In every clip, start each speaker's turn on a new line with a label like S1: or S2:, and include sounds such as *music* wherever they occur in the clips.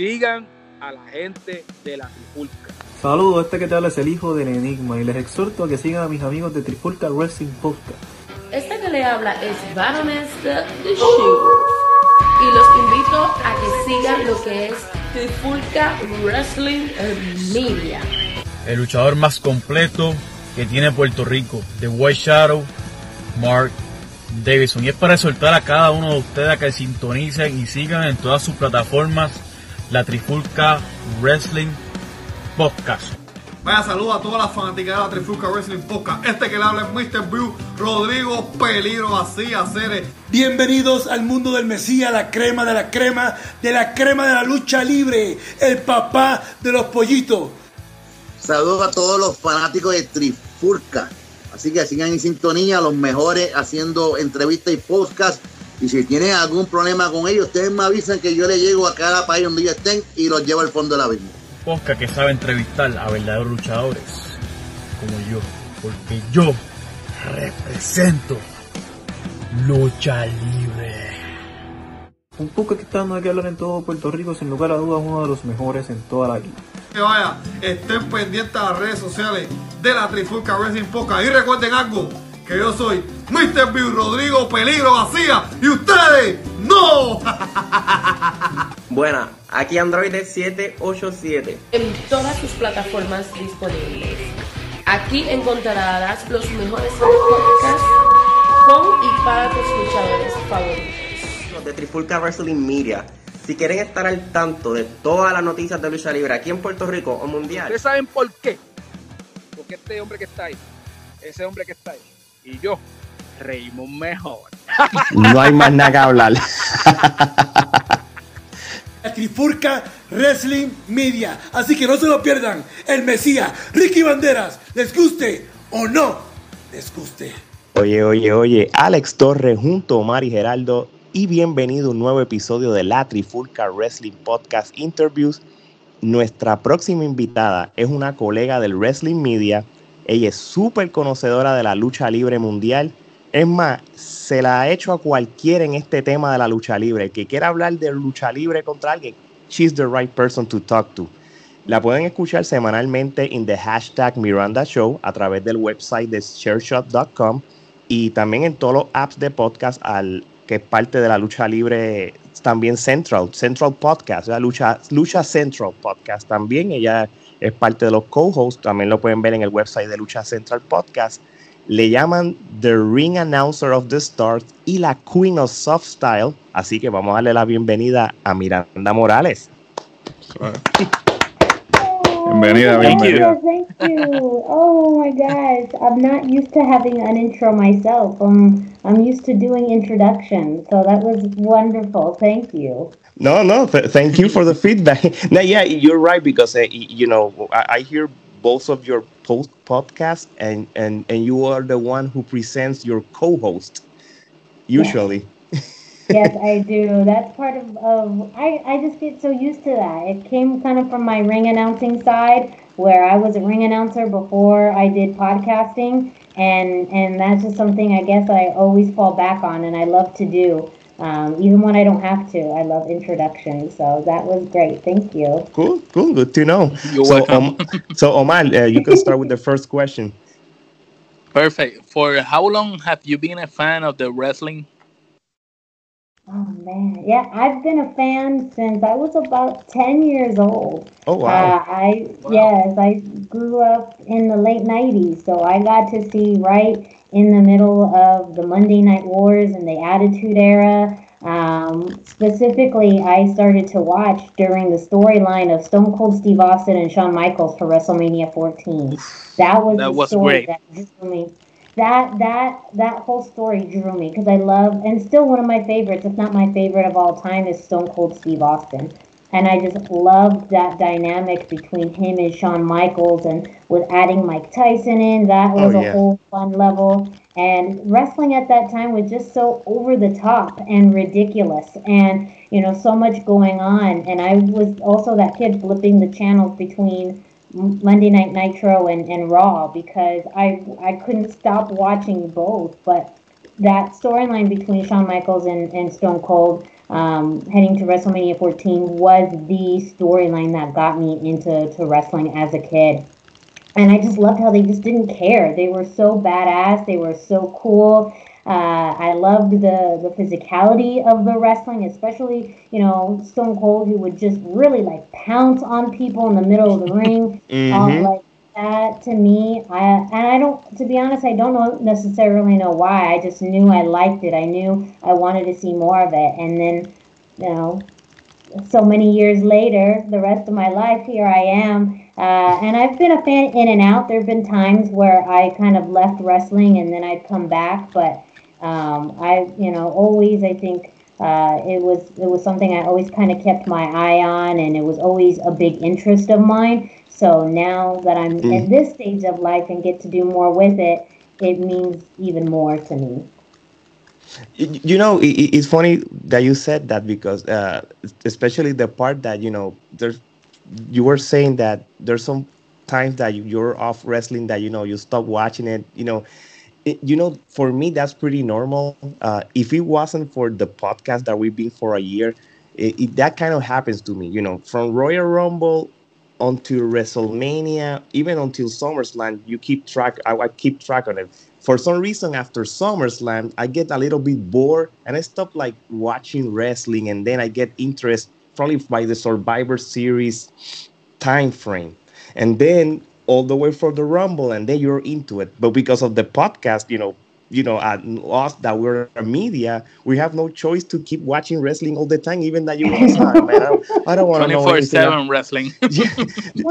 S1: sigan a la gente de la Trifulca.
S2: Saludos, este que te habla es el hijo del Enigma y les exhorto a que sigan a mis amigos de Trifulca Wrestling Podcast.
S3: Este que le habla es Baroness de The y los invito a que sigan lo que es Trifulca Wrestling Media.
S4: El luchador más completo que tiene Puerto Rico, The White Shadow, Mark Davidson. Y es para exhortar a cada uno de ustedes a que sintonicen y sigan en todas sus plataformas la Trifulca Wrestling Podcast.
S5: Vaya saludo a todas las fanáticas de la Trifulca Wrestling Podcast. Este que le habla es Mr. Blue, Rodrigo Peligro, así hacer.
S6: Bienvenidos al mundo del Mesías, la crema de la crema, de la crema de la lucha libre, el papá de los pollitos.
S7: Saludos a todos los fanáticos de Trifulca. Así que sigan en sintonía, los mejores haciendo entrevistas y podcast. Y si tienen algún problema con ellos, ustedes me avisan que yo le llego a cada país donde ellos estén y los llevo al fondo de la misma.
S4: Podcast que sabe entrevistar a verdaderos luchadores como yo. Porque yo represento lucha libre.
S2: Un poco que está dando que hablar en todo Puerto Rico, sin lugar a dudas, uno de los mejores en toda la liga.
S5: Que vaya, estén pendientes a las redes sociales de la Trifulca Wrestling Podcast. Y recuerden algo, que yo soy Mr. Bill Rodrigo Peligro García y ustedes no. *laughs*
S8: Buena, aquí Android 787.
S3: En todas sus plataformas disponibles. Aquí encontrarás los mejores podcasts con y para tus luchadores favoritos.
S8: de Trifulca Wrestling Media. Si quieren estar al tanto de todas las noticias de lucha libre aquí en Puerto Rico o mundial,
S1: ¿Ustedes saben por qué? Porque este hombre que está ahí, ese hombre que está ahí, y yo reímos mejor.
S9: No hay más nada que hablar.
S6: La Trifurca Wrestling Media. Así que no se lo pierdan. El Mesías, Ricky Banderas, les guste o no les guste.
S9: Oye, oye, oye, Alex Torres junto a Omar y Geraldo y bienvenido a un nuevo episodio de la Trifulca Wrestling Podcast Interviews. Nuestra próxima invitada es una colega del Wrestling Media. Ella es súper conocedora de la lucha libre mundial. Es más, se la ha hecho a cualquiera en este tema de la lucha libre. Que quiera hablar de lucha libre contra alguien, she's the right person to talk to. La pueden escuchar semanalmente en the hashtag Miranda Show a través del website de shareshot.com y también en todos los apps de podcast que es parte de la lucha libre también Central, Central Podcast, la lucha, lucha Central Podcast también. Ella es parte de los co-hosts, también lo pueden ver en el website de Lucha Central Podcast. Le llaman The Ring Announcer of the Stars y la Queen of Soft Style. Así que vamos a darle la bienvenida a Miranda Morales.
S10: Bienvenida, bienvenida.
S11: Thank you. Oh my gosh, I'm not used to having an intro myself. I'm I'm used to doing introductions, so that was wonderful. Thank you.
S9: No, no, th- thank you for the feedback. *laughs* no, yeah, you're right because uh, you know I, I hear both of your post podcast and and and you are the one who presents your co-host usually.
S11: Yes, I do. That's part of, of I, I just get so used to that. It came kind of from my ring announcing side where I was a ring announcer before I did podcasting and and that's just something I guess I always fall back on and I love to do. Um, even when I don't have to, I love introductions. So that was great. Thank you.
S9: Cool, cool, good to know.
S1: You're
S9: so,
S1: welcome.
S9: Um, so Omar, uh, you can start with the first question.
S1: Perfect. For how long have you been a fan of the wrestling?
S11: Oh man, yeah, I've been a fan since I was about ten years old.
S9: Oh wow.
S11: Uh, I yes, I grew up in the late '90s, so I got to see right in the middle of the Monday Night Wars and the Attitude Era. Um, specifically, I started to watch during the storyline of Stone Cold Steve Austin and Shawn Michaels for WrestleMania 14. That was
S1: That
S11: the
S1: was
S11: story
S1: great.
S11: that drew me. That that that whole story drew me because I love and still one of my favorites, if not my favorite of all time, is Stone Cold Steve Austin. And I just loved that dynamic between him and Shawn Michaels, and with adding Mike Tyson in, that oh, was
S9: Oh,
S11: a whole fun level. And wrestling at that time was just so over the top and ridiculous, and you know, so much going on. And I was also that kid flipping the channels between Monday Night Nitro and, and Raw because I I couldn't stop watching both. But that storyline between Shawn Michaels and, and Stone Cold um, heading to WrestleMania 14 was the storyline that got me into to wrestling as a kid. And I just loved how they just didn't care. They were so badass. They were so cool. Uh, I loved the the physicality of the wrestling, especially you know Stone Cold, who would just really like pounce on people in the middle of the ring.
S9: Mhm.
S11: Um, like that to me, I and I don't. To be honest, I don't know necessarily know why. I just knew I liked it. I knew I wanted to see more of it, and then you know so many years later, the rest of my life, here I am. Uh, and I've been a fan in and out. There have been times where I kind of left wrestling and then I'd come back, but um, I, you know, always I think uh, it was it was something I always kind of kept my eye on, and it was always a big interest of mine. So now that I'm
S9: Mm.
S11: at this stage of life and get to do more with it, it means even more to me.
S9: You know it's funny that you said that because uh, especially the part that you know there's you were saying that there's some times that you- you're off wrestling that you know you stop watching it you know you know for me that's pretty normal uh, if it wasn't for the podcast that we've been for a year it, it, that kind of happens to me you know from royal rumble until wrestlemania even until summerslam you keep track i, I keep track on it for some reason after SummerSlam, I get a little bit bored and I stop like watching wrestling and then I get interest probably by the Survivor Series time frame. And then all the way for the Rumble and then you're into it. But because of the podcast, you know, you know, uh, us that we're a media, we have no choice to keep watching wrestling all the time, even that you *laughs* want to man. I don't, I don't want to know
S12: 24-7 wrestling. *laughs*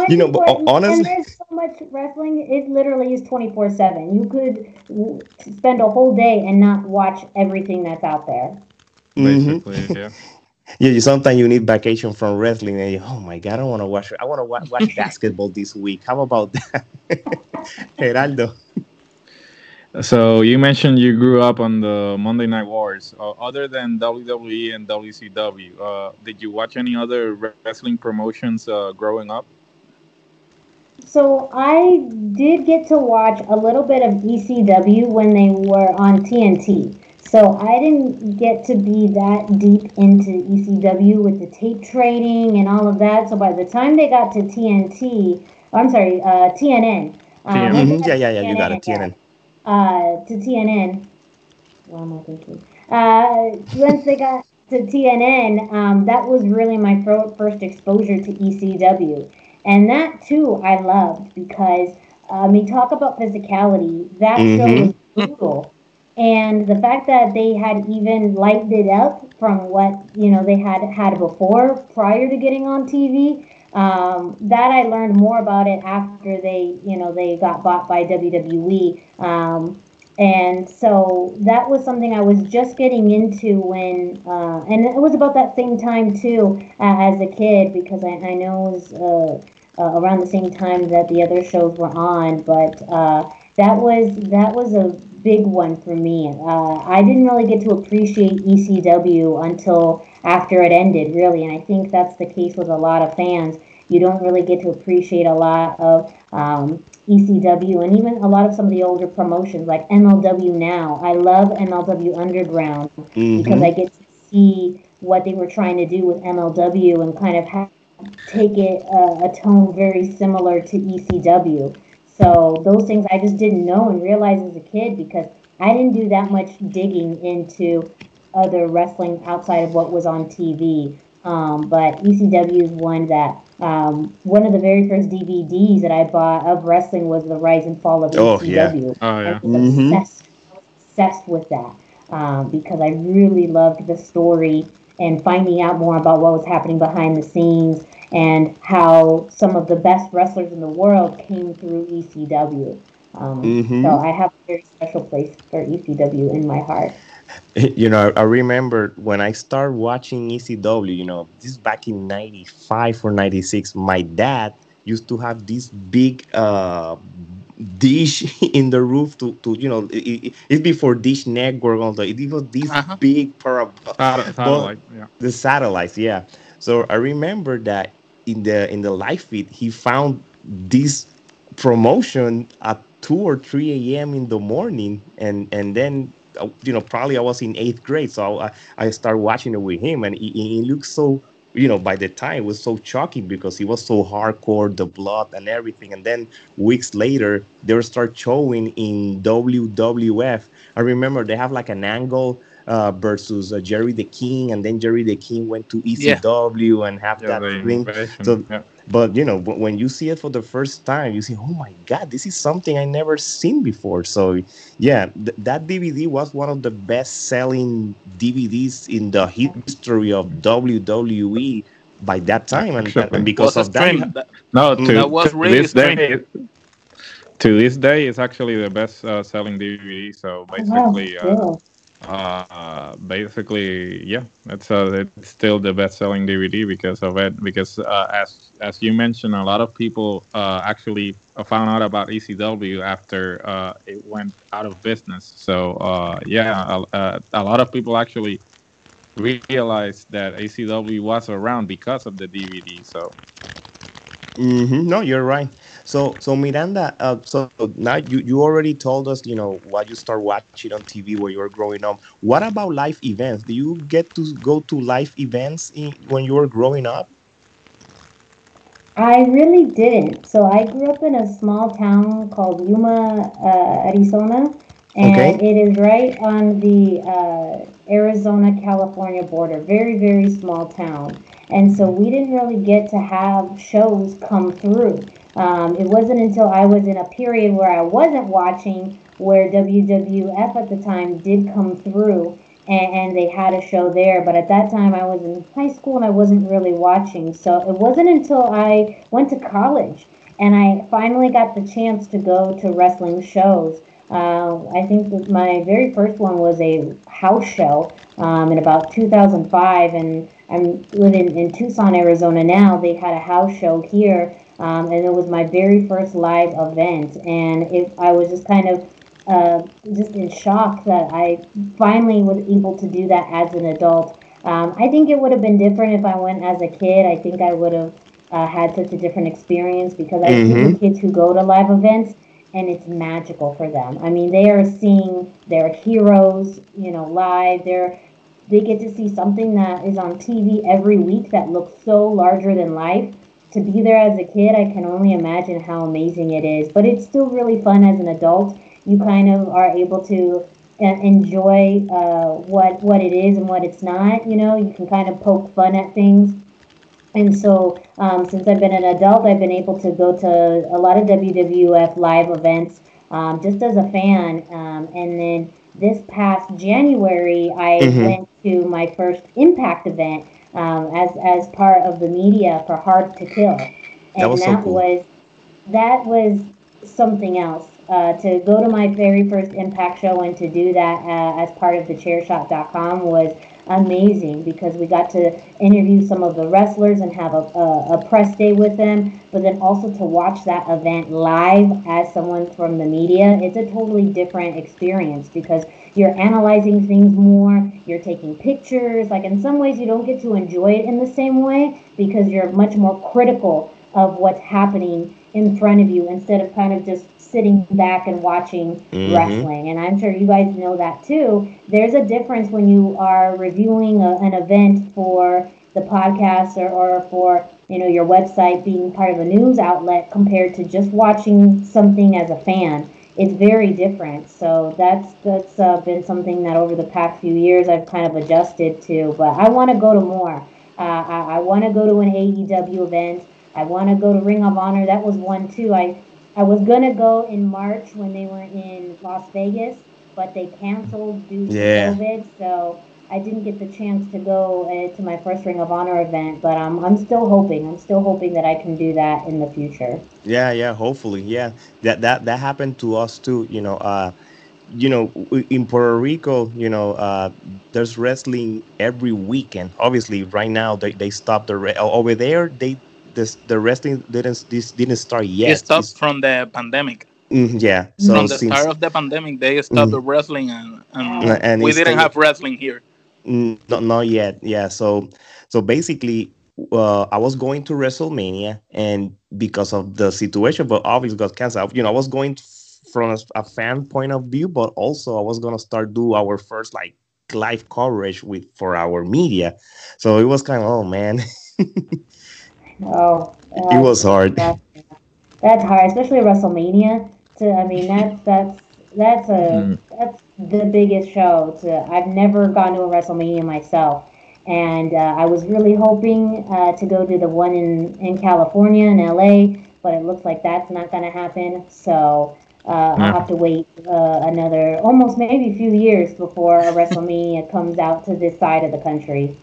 S9: You know, but
S11: And
S9: honestly,
S11: there's so much wrestling. It literally is twenty four seven. You could w- spend a whole day and not watch everything that's out there.
S9: Mhm.
S10: Basically, yeah.
S9: Yeah, you sometimes you need vacation from wrestling, and you, oh my god, I don't want to watch. I want to watch, *laughs* watch basketball this week. How about that, *laughs* Gerardo?
S10: So you mentioned you grew up on the Monday Night Wars. Uh, other than WWE and WCW, uh, did you watch any other wrestling promotions uh, growing up?
S11: So I did get to watch a little bit of ECW when they were on TNT. So I didn't get to be that deep into ECW with the tape trading and all of that. So by the time they got to TNT, I'm sorry, uh, TNN. uh, they
S9: Mhm,
S11: got
S9: Yeah, yeah, yeah. You got it.
S11: TNN,
S9: TNN.
S11: uh, to TNN. What am I thinking? Uh, once they got to TNN, um, that was really my fir- first exposure to ECW, and that too I loved because I mean, talk about physicality. That show
S9: Mhm.
S11: was brutal, and the fact that they had even lightened it up from what you know they had had before prior to getting on TV. Um, that I learned more about it after they, you know, they got bought by WWE. Um, and so that was something I was just getting into when, uh, and it was about that same time too uh, as a kid because I, I know it was uh, uh, around the same time that the other shows were on. But uh, that was that was a big one for me. Uh, I didn't really get to appreciate ECW until after it ended, really, and I think that's the case with a lot of fans. You don't really get to appreciate a lot of um, ECW and even a lot of some of the older promotions like MLW Now. I love MLW Underground because
S9: Mhm.
S11: I get to see what they were trying to do with MLW and kind of have, take it uh, a tone very similar to ECW. So those things I just didn't know and realize as a kid because I didn't do that much digging into other wrestling outside of what was on TV. Um, but ECW is one that um, one of the very first DVDs that I bought of wrestling was the Rise and Fall of
S9: Oh, yeah.
S11: ECW.
S10: Oh, yeah.
S11: I was
S9: Mhm.
S11: obsessed, obsessed with that um, because I really loved the story and finding out more about what was happening behind the scenes and how some of the best wrestlers in the world came through ECW. Um,
S9: Mhm.
S11: So I have a very special place for ECW in my heart. *laughs*
S9: You know, I remember when I started watching ECW. You know, this back in '95 or '96. My dad used to have this big uh, dish *laughs* in the roof to, to you know, it, it- it's before Dish Network. Although it was this
S10: Uh-huh.
S9: big para-
S10: Sat- satellite, yeah.
S9: the satellites yeah so i remember that in the in the live feed he found this promotion at 2 or 3 a.m in the morning and and then uh, you know, probably I was in eighth grade, so I, I started watching it with him, and he, he looked so, you know, by the time it was so shocking because he was so hardcore, the blood and everything. And then weeks later, they would start showing in WWF. I remember they have like an angle uh, versus uh, Jerry the King, and then Jerry the King went to ECW and have
S10: Yeah,
S9: that
S10: the
S9: thing. So,
S10: yeah.
S9: but you know, wh- when you see it for the first time, you see, oh my God, this is something I never seen before. So, yeah, th- that DVD was one of the best-selling DVDs in the history of WWE by that time, and, and because
S10: Was
S9: of that,
S10: stream. No, to,
S9: That was really
S10: this day, to this day, it's actually the best uh, selling DVD. So basically, uh,
S11: cool.
S10: uh, basically, yeah, it's uh, it's still the best selling DVD because of it. Because uh, as as you mentioned, a lot of people uh, actually found out about ECW after uh, it went out of business. So uh, yeah, a, uh, a lot of people actually realized that ECW was around because of the DVD. So
S9: hmm No, you're right. So, so Miranda, uh, so now you, you already told us, you know, what you start watching on TV when you were growing up. What about live events? Do you get to go to live events in, when you were growing up?
S11: I really didn't. So I grew up in a small town called Yuma, uh, Arizona, and
S9: Okay.
S11: it is right on the uh, Arizona California border. Very, very small town. And so we didn't really get to have shows come through. Um, it wasn't until I was in a period where I wasn't watching where WWF at the time did come through and, and they had a show there. But at that time, I was in high school and I wasn't really watching. So it wasn't until I went to college and I finally got the chance to go to wrestling shows. Uh, I think my very first one was a house show um, in about 2005, and I'm living in Tucson, Arizona now. They had a house show here, um, and it was my very first live event, and it, I was just kind of uh, just in shock that I finally was able to do that as an adult. Um, I think it would have been different if I went as a kid. I think I would have uh, had such a different experience because I see
S9: Mhm.
S11: the kids who go to live events and it's magical for them. I mean, they are seeing their heroes, you know, live. They're they get to see something that is on TV every week that looks so larger than life. To be there as a kid, I can only imagine how amazing it is. But it's still really fun as an adult. You kind of are able to uh, enjoy uh, what what it is and what it's not. You know, you can kind of poke fun at things. And so, um, since I've been an adult, I've been able to go to a lot of WWF live events um, just as a fan. Um, and then this past January, I
S9: Mhm.
S11: went to my first Impact event um, as as part of the media for Hard to Kill, and
S9: was so
S11: that
S9: cool.
S11: was that was something else. Uh, to go to my very first Impact show and to do that uh, as part of the Chairshot.com was amazing because we got to interview some of the wrestlers and have a, a, a press day with them, but then also to watch that event live as someone from the media, it's a totally different experience because you're analyzing things more, you're taking pictures. Like in some ways, you don't get to enjoy it in the same way because you're much more critical of what's happening in front of you instead of kind of just sitting back and watching
S9: Mhm.
S11: wrestling. And I'm sure you guys know that too. There's a difference when you are reviewing a, an event for the podcast or, or for you know your website being part of a news outlet compared to just watching something as a fan. It's very different. So that's that's uh, been something that over the past few years I've kind of adjusted to. But I want to go to more. Uh, I, I want to go to an AEW event. I want to go to Ring of Honor. That was one too. I I was gonna go in March when they were in Las Vegas, but they canceled due to
S9: Yeah.
S11: COVID. So I didn't get the chance to go uh, to my first Ring of Honor event. But I'm I'm still hoping. I'm still hoping that I can do that in the future.
S9: Yeah, yeah, hopefully, yeah. That that that happened to us too. You know, uh, you know, in Puerto Rico, you know, uh, there's wrestling every weekend. Obviously, right now they, they stopped the re- over there. They this the wrestling didn't this didn't start yet.
S12: it stopped
S9: It's-
S12: from the pandemic.
S9: mm, yeah, so
S12: from the
S9: since
S12: start of the pandemic, they stopped
S9: Mhm.
S12: the wrestling, and, and,
S9: and
S12: we didn't
S9: still-
S12: have wrestling here.
S9: Not, not yet. Yeah. So, so basically, uh, I was going to WrestleMania, and because of the situation, but obviously got canceled. You know, I was going from a, a fan point of view, but also I was gonna start do our first like live coverage with for our media. So it was kind of oh man,
S11: Oh, *laughs*
S9: it was hard.
S11: That's, that's hard, especially WrestleMania. To I mean, that's that's that's a
S9: Mm.
S11: that's the biggest show. To I've never gone to a WrestleMania myself, and uh, I was really hoping uh, to go to the one in in California in LA, but it looks like that's not going to happen. So. Uh. I'll have to wait uh, another almost maybe a few years before a *laughs* WrestleMania comes out to this side of the country.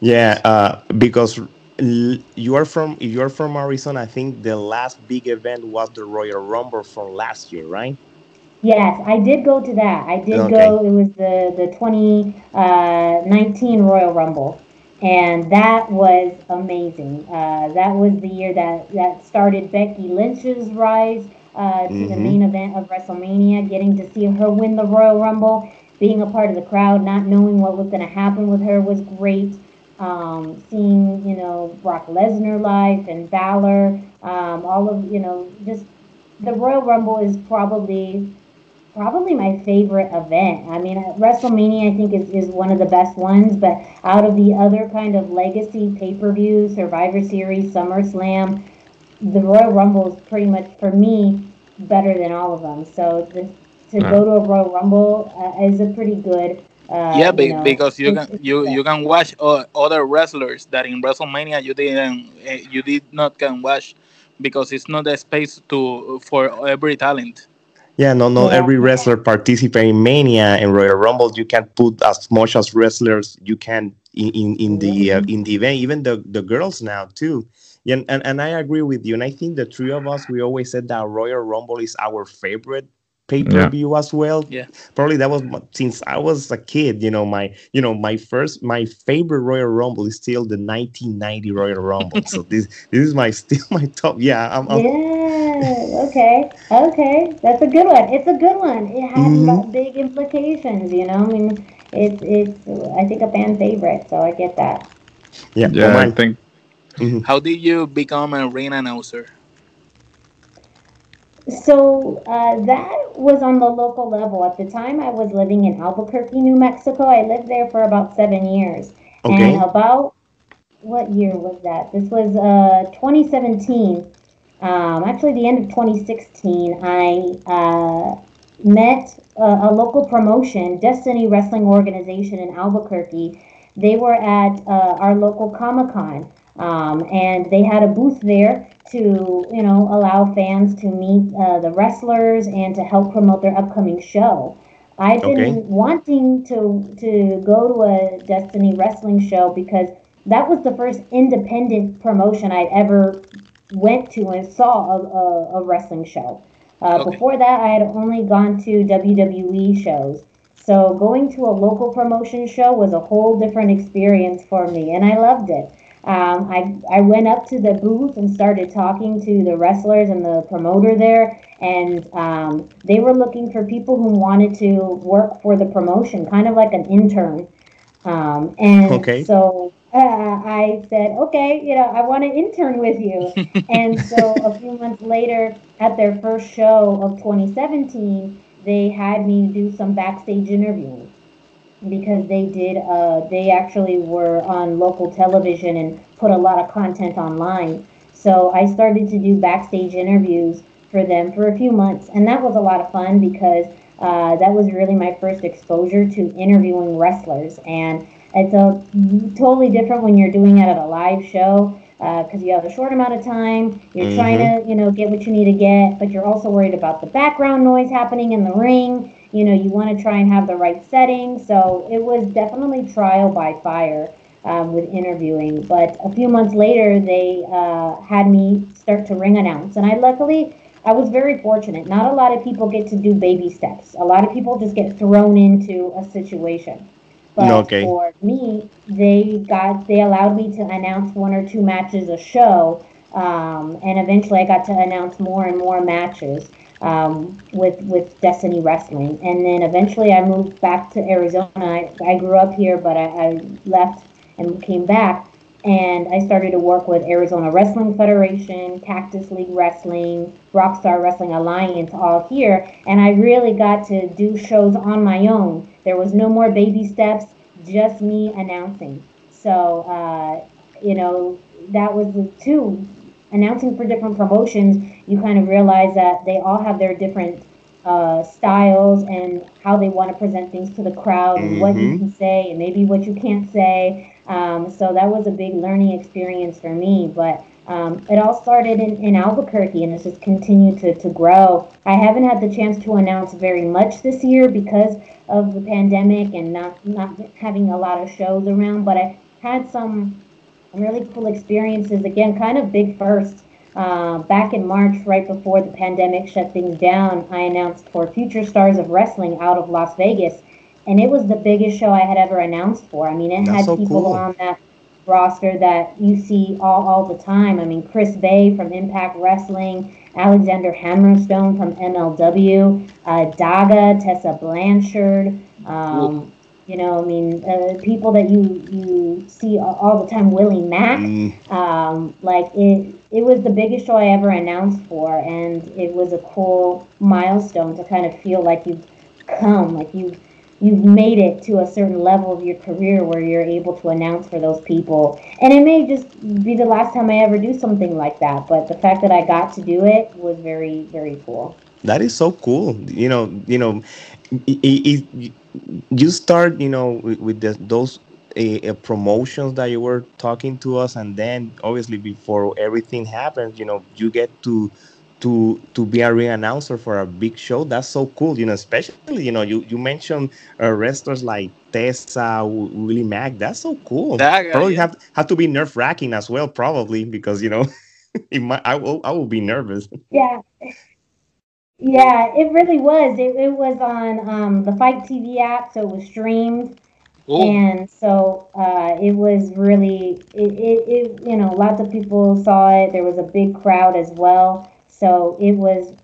S9: Yeah, uh, because you are from if you are from Arizona, I think the last big event was the Royal Rumble from last year, right?
S11: Yes, I did go to that. I did
S9: Okay.
S11: go. It was the the 2019 Royal Rumble, and that was amazing. Uh, that was the year that that started Becky Lynch's rise uh, to the
S13: Mhm.
S11: main event of WrestleMania. Getting to see her win the Royal Rumble, being a part of the crowd, not knowing what was going to happen with her was great. Um, seeing you know Brock Lesnar live and Balor, um, all of you know just the Royal Rumble is probably probably my favorite event. I mean, uh, WrestleMania I think is, is one of the best ones, but out of the other kind of legacy pay per view, Survivor Series, SummerSlam, the Royal Rumble is pretty much for me better than all of them. So the, to go to a Royal Rumble uh, is a pretty good. Uh,
S12: yeah, be,
S11: you know,
S12: because you can you you can watch uh, other wrestlers that in WrestleMania you didn't uh, you did not can watch because it's not a space to for every talent.
S9: Yeah, no, not
S12: Yeah.
S9: every wrestler participate in Mania and Royal Rumble. You can put as much as wrestlers you can in in, in the uh, in the event. Even the the girls now too. Yeah, and, and and I agree with you. And I think the three of us we always said that Royal Rumble is our favorite pay per view as well.
S12: Yeah.
S9: Probably that was since I was a kid. You know, my you know my first my favorite Royal Rumble is still the 1990 Royal Rumble. so this this is my *laughs* still my top. Yeah, I'm, I'm
S11: Yeah. Okay. Okay. That's a good one. It's a good one. It has
S9: Mhm.
S11: big implications. You know. I mean, it's it's I think a fan favorite. So I get that.
S9: yeah.
S10: Yeah, I
S9: Omar.
S10: think
S12: How did you become a ring announcer?
S11: So uh, that was on the local level. At the time, I was living in Albuquerque, New Mexico. I lived there for about seven years.
S13: Okay.
S11: And about what year was that? This was uh, 2017. Um, actually, the end of 2016, I uh, met a, a local promotion, Destiny Wrestling Organization in Albuquerque. They were at uh, our local Comic Con, um, and they had a booth there to, you know, allow fans to meet uh, the wrestlers and to help promote their upcoming show. I've been
S13: Okay.
S11: wanting to to go to a Destiny wrestling show because that was the first independent promotion I'd ever went to and saw a, a, a wrestling show. Uh,
S13: Okay.
S11: Before that, I had only gone to WWE shows. So going to a local promotion show was a whole different experience for me, and I loved it. Um, I, I went up to the booth and started talking to the wrestlers and the promoter there, and um, they were looking for people who wanted to work for the promotion, kind of like an intern. Um, and
S13: Okay.
S11: so uh, I said, okay, you know, I want to intern with you. *laughs* and so a few months later, at their first show of 2017, they had me do some backstage interviewing because they did uh, they actually were on local television and put a lot of content online. So i started to do backstage interviews for them for a few months and that was a lot of fun because uh, that was really my first exposure to interviewing wrestlers. And it's a totally different when you're doing it at a live show because you have a short amount of time. You're trying
S13: Mhm.
S11: to you know get what you need to get but you're also worried about the background noise happening in the ring you know you want to try and have the right setting. So it was definitely trial by fire um, with interviewing but a few months later they uh, had me start to ring announce. And i luckily i was very fortunate. Not a lot of people get to do baby steps. A lot of people just get thrown into a situation. But
S9: Okay.
S11: for me they got they allowed me to announce one or two matches a show um, and eventually i got to announce more and more matches um, with with Destiny Wrestling, and then eventually I moved back to Arizona. I, I grew up here, but I, I left and came back and I started to work with Arizona Wrestling Federation, Cactus League Wrestling, Rockstar Wrestling Alliance, all here. And I really got to do shows on my own. There was no more baby steps, just me announcing. So, uh, you know, that was the two announcing for different promotions. You kind of realize that they all have their different uh, styles and how they want to present things to the crowd and what you
S9: Mhm.
S11: can say and maybe what you can't say. Um, so that was a big learning experience for me. But um, it all started in, in Albuquerque and it's just continued to, to grow. I haven't had the chance to announce very much this year because of the pandemic and not, not having a lot of shows around, but I had some really cool experiences. Again, kind of big first. Uh, back in March, right before the pandemic shut things down, I announced for Future Stars of Wrestling out of Las Vegas, and it was the biggest show I had ever announced for. I mean, it
S9: That's
S11: had
S9: so
S11: people
S9: cool.
S11: on that roster that you see all, all the time. I mean, Chris Bey from Impact Wrestling, Alexander Hammerstone from MLW, uh, Daga, Tessa Blanchard. Um, you know, I mean, uh, people that you you see all the time, Willie Mack.
S9: Mm.
S11: Um, like it, it was the biggest show I ever announced for, and it was a cool milestone to kind of feel like you've come, like you've you've made it to a certain level of your career where you're able to announce for those people. And it may just be the last time I ever do something like that, but the fact that I got to do it was very, very cool.
S9: That is so cool. You know, you know, i- i- i- you start, you know, with, with the, those uh, uh, promotions that you were talking to us, and then obviously before everything happens, you know, you get to to to be a ring announcer for a big show. That's so cool. You know, especially you know, you you mentioned uh, wrestlers like Tessa, W- Willie Mack. That's so cool.
S12: That guy,
S9: probably
S12: yeah.
S9: have have to be nerve wracking as well, probably because you know, *laughs* it might, I will I will be nervous.
S11: Yeah. Yeah, it really was. It, it was on um, the FITE TV app, so it was streamed. And so uh, it was really, it, it, it, you know, lots of people saw it. There was a big crowd as well. So it was,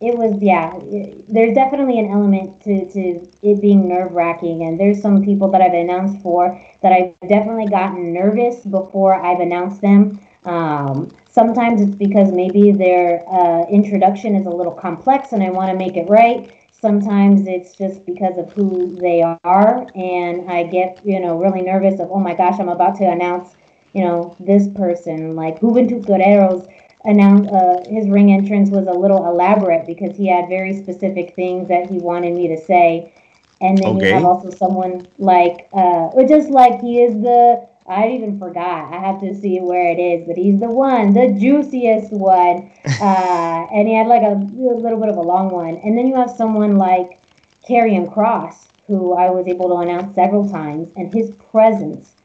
S11: it was, yeah, it, there's definitely an element to, to it being nerve wracking. And there's some people that I've announced for that I've definitely gotten nervous before I've announced them. Um, sometimes it's because maybe their uh, introduction is a little complex and I want to make it right. Sometimes it's just because of who they are, and I get you know really nervous of oh my gosh I'm about to announce you know this person. Like Juventud Guerrera's announce uh, his ring entrance was a little elaborate because he had very specific things that he wanted me to say, and then you have also someone like uh, or just like he is the I even forgot. I have to see where it is, but he's the one, the juiciest one. *laughs* Uh, and he had like a, little bit of a long one. And then you have someone like Karrion Kross, who I was able to announce several times, and his presence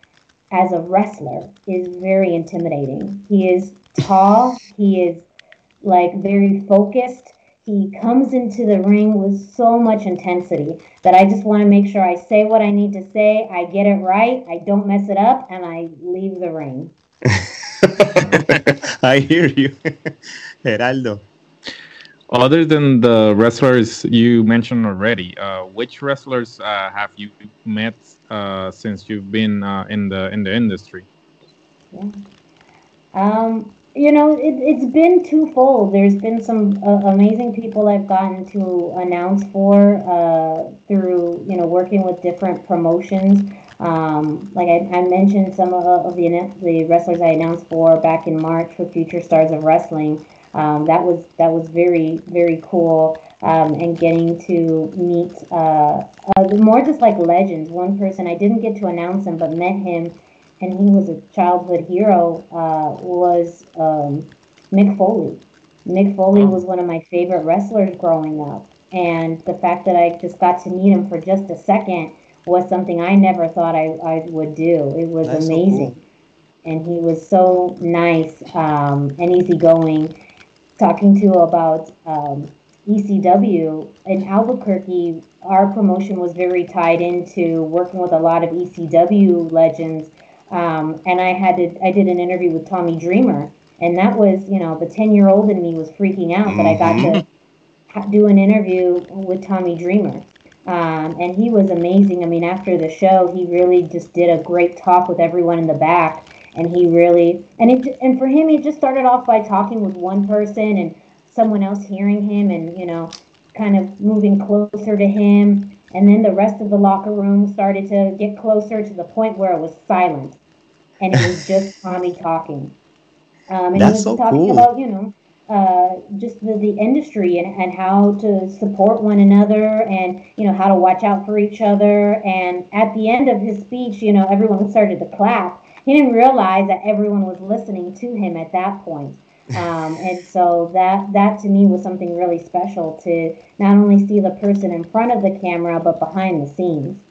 S11: as a wrestler is very intimidating. He is tall, he is like very focused. He comes into the ring with so much intensity that I just want to make sure I say what I need to say, I get it right, I don't mess it up, and I leave the ring. *laughs*
S9: I hear you, *laughs* Gerardo.
S10: Other than the wrestlers you mentioned already, uh, which wrestlers uh, have you met uh, since you've been uh, in the in the industry?
S11: Yeah. Um, you know, it, it's been twofold. There's been some uh, amazing people I've gotten to announce for uh, through, you know, working with different promotions. Um, like I, I mentioned, some of, of the the wrestlers I announced for back in March for Future Stars of Wrestling. Um, that was that was very very cool. Um, and getting to meet uh, uh, more just like legends. One person I didn't get to announce him, but met him and he was a childhood hero, uh, was um, Mick Foley. Mick Foley was one of my favorite wrestlers growing up. And the fact that I just got to meet him for just a second was something I never thought I, I would do. It was
S9: That's so
S11: amazing. And he was so nice um, and easygoing. Talking to about um, ECW in Albuquerque, our promotion was very tied into working with a lot of ECW legends. Um, and I had to, I did an interview with Tommy Dreamer, and that was, you know, the 10 year old in me was freaking out that I got to ha- do an interview with Tommy Dreamer. Um, and he was amazing. I mean, after the show, he really just did a great talk with everyone in the back. and he really and it and for him, he just started off by talking with one person and someone else hearing him, and you know, kind of moving closer to him. And then the rest of the locker room started to get closer to the point where it was silent, and it was just *laughs* Tommy talking. Um, and
S9: That's
S11: he
S9: so
S11: was talking
S9: cool.
S11: about you know uh, just the, the industry and, and how to support one another and you know how to watch out for each other and at the end of his speech you know everyone started to clap he didn't realize that everyone was listening to him at that point um, and so that that to me was something really special to not only see the person in front of the camera but behind the scenes.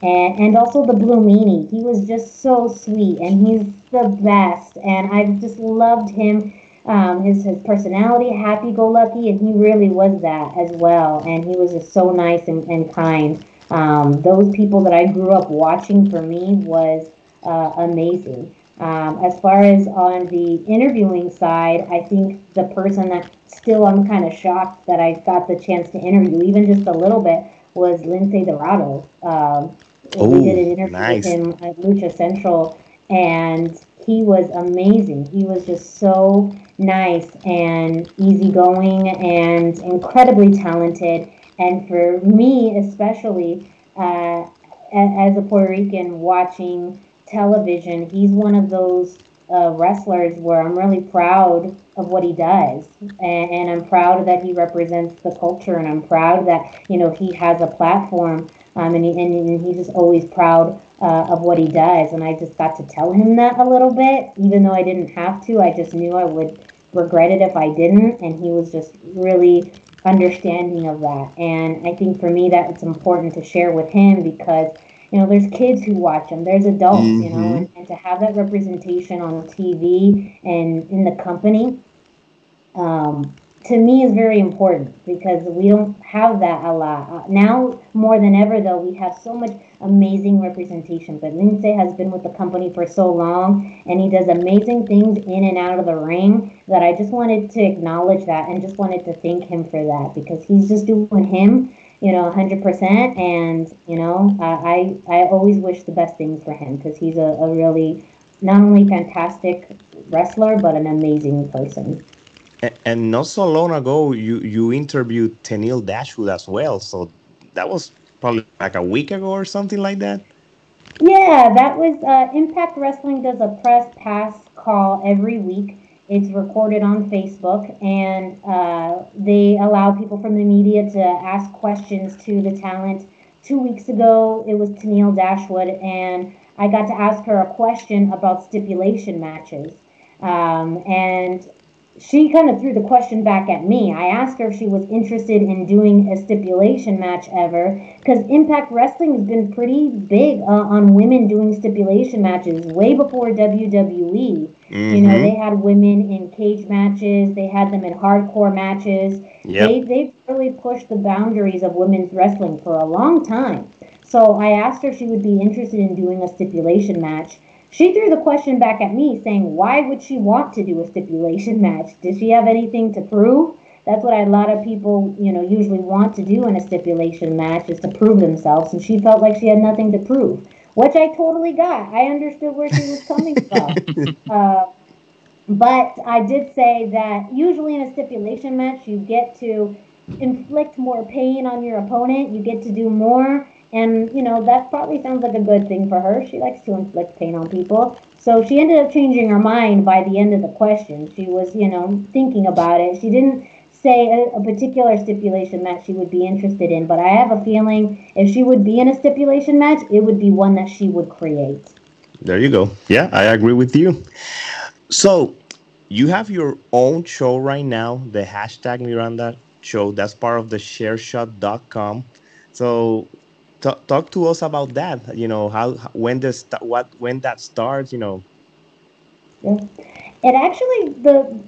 S11: And and also the blue meanie. He was just so sweet and he's the best. And i just loved him. Um, his his personality happy go lucky and he really was that as well. And he was just so nice and, and kind. Um, those people that i grew up watching for me was uh, amazing um, as far as on the interviewing side i think the person that still i'm kind of shocked that i got the chance to interview even just a little bit was Lince Dorado um, we did an interview
S9: nice.
S11: with him at lucha central and he was amazing he was just so nice and easygoing and incredibly talented. And for me, especially uh, as a Puerto Rican watching television, he's one of those uh, wrestlers where I'm really proud of what he does, and, and I'm proud that he represents the culture, and I'm proud that you know he has a platform, um, and, he, and, and he's just always proud uh, of what he does. And I just got to tell him that a little bit, even though I didn't have to. I just knew I would regret it if I didn't, and he was just really understanding of that. And I think for me that it's important to share with him because you know there's kids who watch them, there's adults, you know, and, and to have that representation on TV and in the company. Um, to me is very important because we don't have that a lot. Uh, now more than ever though, we have so much amazing representation. But Lince has been with the company for so long and he does amazing things in and out of the ring that I just wanted to acknowledge that and just wanted to thank him for that because he's just doing him, you know, 100%. And, you know, I, I, always wish the best things for him because he's a, a really not only fantastic wrestler, but an amazing person.
S9: And not so long ago, you you interviewed Tenille Dashwood as well. So that was probably like a week ago or something like that.
S11: Yeah, that was uh, Impact Wrestling does a press pass call every week. It's recorded on Facebook, and uh, they allow people from the media to ask questions to the talent. Two weeks ago, it was Tenille Dashwood, and I got to ask her a question about stipulation matches. Um, and she kind of threw the question back at me. I asked her if she was interested in doing a stipulation match ever, because Impact Wrestling has been pretty big uh, on women doing stipulation matches way before WWE. You know,
S9: Mhm.
S11: they had women in cage matches, they had them in hardcore matches.
S9: Yep.
S11: They they've really pushed the boundaries of women's wrestling for a long time. So I asked her if she would be interested in doing a stipulation match. She threw the question back at me saying, why would she want to do a stipulation match? Does she have anything to prove? That's what a lot of people, you know, usually want to do in a stipulation match is to prove themselves. And she felt like she had nothing to prove, which I totally got. I understood where she was coming *laughs* from. Uh, but I did say that usually in a stipulation match, you get to inflict more pain on your opponent. You get to do more. And, you know, that probably sounds like a good thing for her. She likes to inflict pain on people. So she ended up changing her mind by the end of the question. She was, you know, thinking about it. She didn't say a, a particular stipulation match she would be interested in, but I have a feeling if she would be in a stipulation match, it would be one that she would create.
S9: There you go. Yeah, I agree with you. So you have your own show right now, the hashtag Miranda show. That's part of the chairshot.com. So t- talk to us about that. You know, how when this what when that starts, you know.
S11: Yeah. It actually the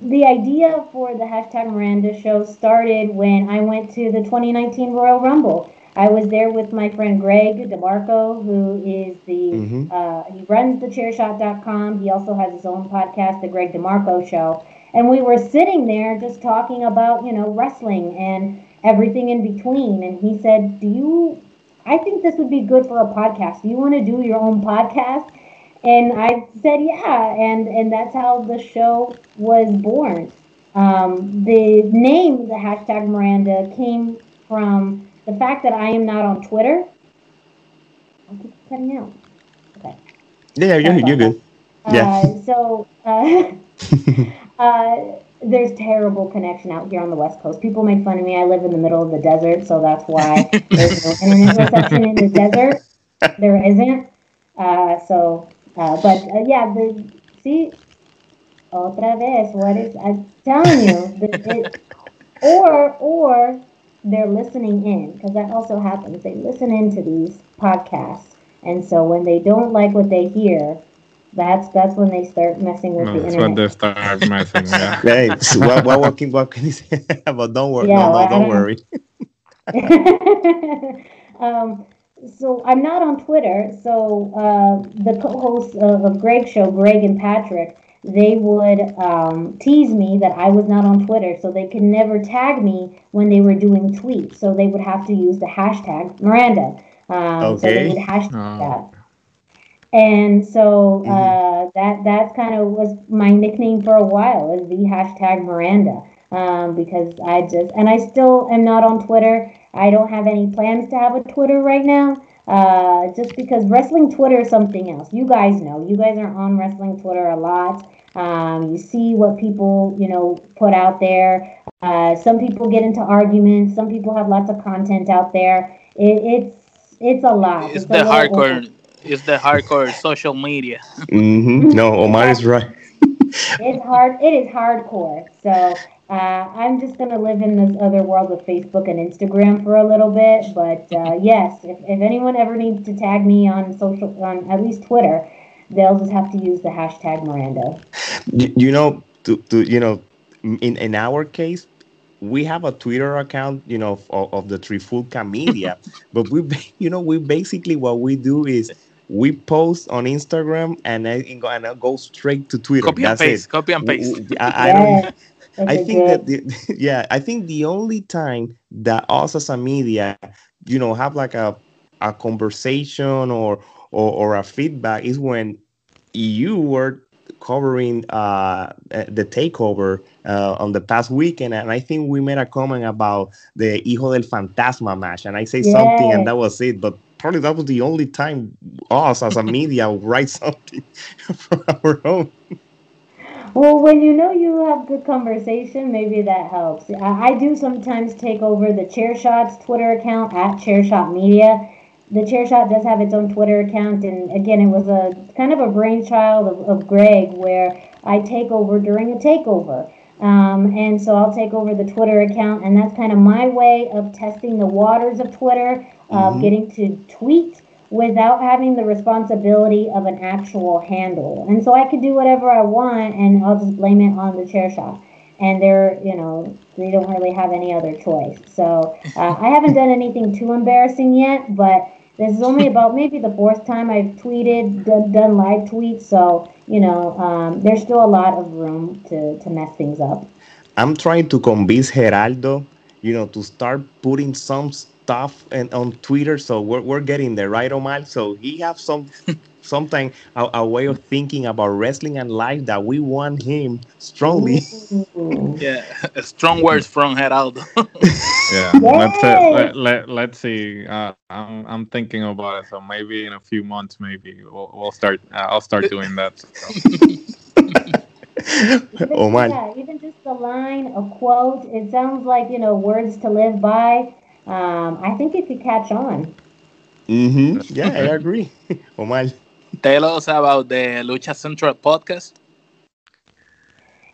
S11: the idea for the hashtag Miranda show started when I went to the 2019 Royal Rumble. I was there with my friend Greg DeMarco, who is the
S9: Mhm.
S11: uh, he runs the chairshot.com. He also has his own podcast, the Greg DeMarco Show. And we were sitting there just talking about, you know, wrestling and everything in between. And he said, Do you, I think this would be good for a podcast. You want to do your own podcast? and I said yeah, and and that's how the show was born. Um, the name, the hashtag Miranda, came from the fact that I am not on Twitter. I'll keep cutting out. Okay.
S9: Yeah, you're, you're good. Yeah.
S11: Uh, so uh, *laughs* uh, there's terrible connection out here on the West Coast. People make fun of me. I live in the middle of the desert, so that's why *laughs* there's no internet reception in the desert. There isn't. Uh, so, uh, but uh, yeah, the see, otra vez. What is I'm telling you? The, it, or or they're listening in because that also happens. They listen into these podcasts, and so when they don't like what they hear, that's that's when they start messing with the
S10: That's when they start messing. Yeah. *laughs*
S9: Hey, what, what, what, can, what can you say? but don't worry.
S11: Yeah,
S9: no,
S11: well, I
S9: no, don't
S11: don't-
S9: worry. *laughs*
S11: um, so I'm not on Twitter. So uh, the co-hosts of, of Greg's show, Greg and Patrick, they would um, tease me that I was not on Twitter, so they could never tag me when they were doing tweets. So they would have to use the hashtag Miranda. Um, So they would hashtag that. And so uh, that that's kind of was my nickname for a while is the hashtag Miranda um, because I just and I still am not on Twitter. I don't have any plans to have a Twitter right now. Uh, just because wrestling Twitter is something else. You guys know. You guys are on wrestling Twitter a lot. Um, you see what people you know put out there. Uh, some people get into arguments. Some people have lots of content out there. It, it's it's a lot.
S12: It's
S11: a
S12: the hardcore. It's the hardcore social media.
S9: hmm No, Omar is right.
S11: it's hard it is hardcore so uh, i'm just going to live in this other world of facebook and instagram for a little bit but uh, yes if, if anyone ever needs to tag me on social on at least twitter they'll just have to use the hashtag miranda
S9: You, you know, to, to you know, in in our case, we have a Twitter account, you know, of, of the Trifulca Media, *laughs* but we, ba- you know, we basically what we do is we post on Instagram and then it go, and it goes straight to Twitter.
S12: Copy and paste.
S9: it.
S12: Copy and
S9: W-
S12: paste.
S9: I *laughs* don't.
S11: Yes, that's
S9: I
S11: a
S9: think
S11: good-
S9: that the, *laughs* yeah, I think the only time that us as a media, you know, have like a a conversation or or, or a feedback is when you were covering uh uh, the takeover uh, on the past weekend and I think we made a comment about the Hijo del Fantasma match and I say something and that was it but probably that was the only time us as a media write something *laughs* from our own
S11: Well, when you know you have good conversation, maybe that helps. I, I do sometimes take over the Chair Shots Twitter account at Chair Shot Media. The Chair Shot does have its own Twitter account, and again, it was a kind of a brainchild of, of Greg where I take over during a takeover. Um, and so I'll take over the Twitter account, and that's kind of my way of testing the waters of Twitter, of
S9: Mhm.
S11: getting to tweet without having the responsibility of an actual handle. And so I could do whatever I want and I'll just blame it on the chair shot. And they're, you know, they don't really have any other choice. So uh, *laughs* I haven't done anything too embarrassing yet, but this is only about maybe the fourth time I've tweeted, done, done live tweets. So, you know, um, there's still a lot of room to, to mess things up.
S9: I'm trying to convince Gerardo, you know, to start putting some stuff and on Twitter. So we're, we're getting there, right, Omar? So he have some *laughs* something a, a way of thinking about wrestling and life that we want him strongly.
S12: Yeah, strong words from Gerardo. *laughs*
S10: Yeah, *laughs* let's uh, let, let, let's see. Uh, I'm I'm thinking about it. So maybe in a few months, maybe we'll, we'll start. Uh, I'll start doing that.
S11: Even,
S9: Omar.
S11: Yeah, even just a line, a quote, it sounds like, you know, words to live by. Um, I think it could catch on.
S9: hmm Yeah, I agree. *laughs* Omar.
S12: Tell us about the Lucha Central podcast.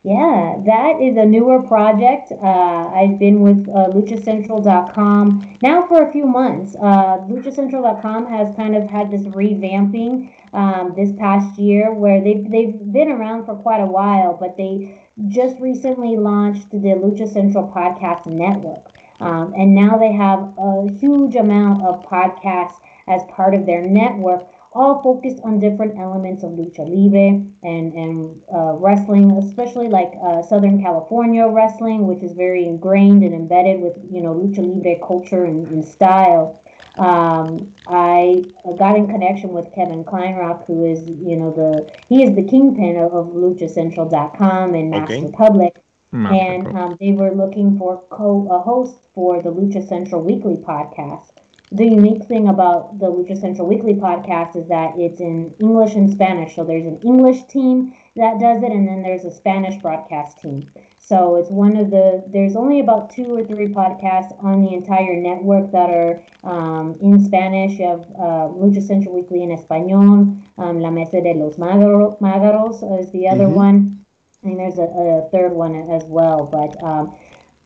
S11: Yeah, that is a newer project. Uh, I've been with uh, LuchaCentral.com now for a few months. Uh, LuchaCentral.com has kind of had this revamping um, this past year where they've, they've been around for quite a while, but they just recently launched the Lucha Central Podcast Network. Um, and now they have a huge amount of podcasts as part of their network all focused on different elements of lucha libre and and uh, wrestling, especially like uh, Southern California wrestling, which is very ingrained and embedded with you know lucha libre culture and, and style. Um, I got in connection with Kevin Kleinrock, who is, you know, the he is the kingpin of, of LuchaCentral.com and
S9: Okay.
S11: Public,
S9: Master
S11: and um, they were looking for co a host for the Lucha Central Weekly podcast. The unique thing about the Lucha Central Weekly podcast is that it's in English and Spanish. So there's an English team that does it, and then there's a Spanish broadcast team. So it's one of the, there's only about two or three podcasts on the entire network that are um, in Spanish. You have uh, Lucha Central Weekly in Español, um, La Mesa de los Magaro- Magaros is the other
S9: Mhm.
S11: one. And there's a, a third one as well. But um,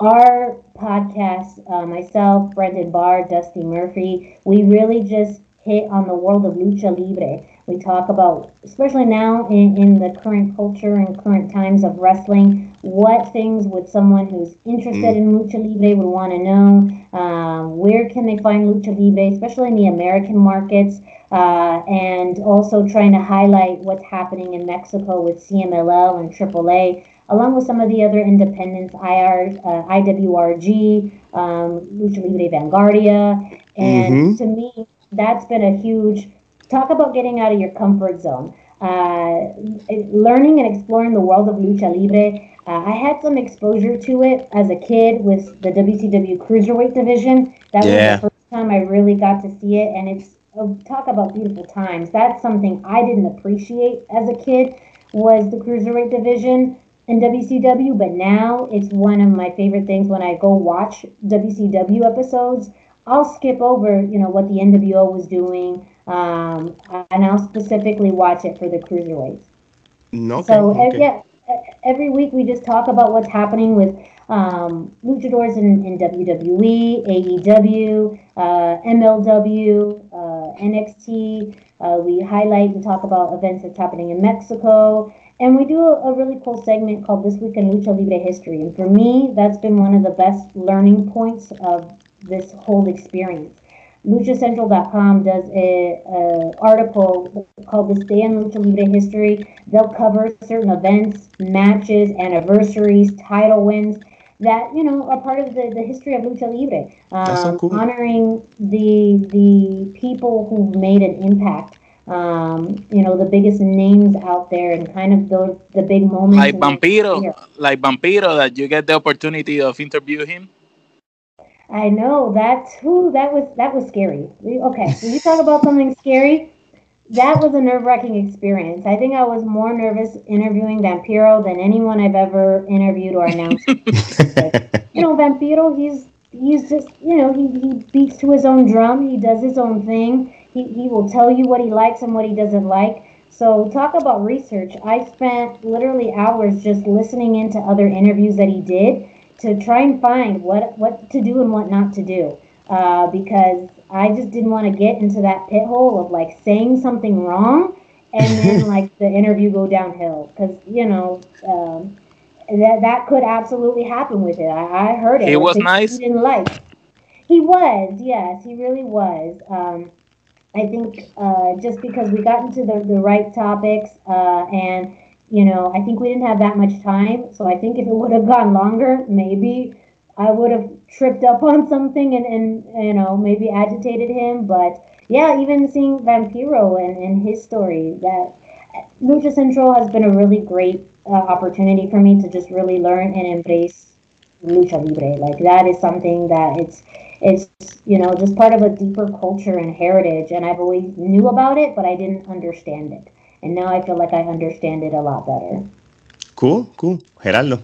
S11: our podcast, uh, myself, Brendan Barr, Dusty Murphy, we really just hit on the world of lucha libre. We talk about, especially now in, in the current culture and current times of wrestling, what things would someone who's interested
S9: Mm.
S11: in lucha libre would want to know? Um, where can they find lucha libre, especially in the American markets? Uh, and also trying to highlight what's happening in Mexico with CMLL and AAA, along with some of the other independents, IR, uh, IWRG, um, Lucha Libre Vanguardia. And
S9: Mhm.
S11: to me, that's been a huge talk about getting out of your comfort zone. Uh, learning and exploring the world of lucha libre. Uh, I had some exposure to it as a kid with the WCW Cruiserweight division. That
S9: Yeah.
S11: was the first time I really got to see it, and it's uh, talk about beautiful times. That's something I didn't appreciate as a kid was the Cruiserweight division in WCW, but now it's one of my favorite things when I go watch WCW episodes. I'll skip over, you know, what the NWO was doing, um, and I'll specifically watch it for the cruiserweights.
S9: No,
S11: So
S9: okay,
S11: uh,
S9: okay.
S11: yeah, every week we just talk about what's happening with um, luchadors in, in WWE, AEW, uh, MLW, uh, NXT. Uh, we highlight and talk about events that's happening in Mexico. And we do a, a really cool segment called This Week in Lucha Libre History. And for me, that's been one of the best learning points of this whole experience. LuchaCentral.com does a, a article called "This Day in Lucha Libre History." They'll cover certain events, matches, anniversaries, title wins that you know are part of the, the history of Lucha Libre,
S9: That's so
S11: um,
S9: cool.
S11: honoring the the people who've made an impact. Um, you know the biggest names out there, and kind of the the big moments.
S12: Like
S11: in their
S12: Vampiro, like Vampiro, that you get the opportunity of interview him.
S11: I know that's who that was. That was scary. Okay, so you talk about something scary. That was a nerve wracking experience. I think I was more nervous interviewing Vampiro than anyone I've ever interviewed or announced. *laughs* you know, Vampiro, he's he's just you know he, he beats to his own drum. He does his own thing. He he will tell you what he likes and what he doesn't like. So talk about research. I spent literally hours just listening into other interviews that he did to try and find what what to do and what not to do. Uh, because I just didn't want to get into that pit hole of like saying something wrong and then *laughs* like the interview go downhill. Because you know um, that that could absolutely happen with it. I, I heard it.
S12: He was nice?
S11: He didn't like. He was, yes, he really was. Um, I think uh, just because we got into the, the right topics uh, and you know I think we didn't have that much time, so I think if it would have gone longer, maybe I would have tripped up on something and, and you know maybe agitated him. But yeah, even seeing Vampiro and, and his story, that Lucha Central has been a really great uh, opportunity for me to just really learn and embrace lucha libre. Like that is something that it's it's you know just part of a deeper culture and heritage. And I've always knew about it, but I didn't understand it. And now I feel like I understand it a lot better.
S9: Cool, cool. Gerardo.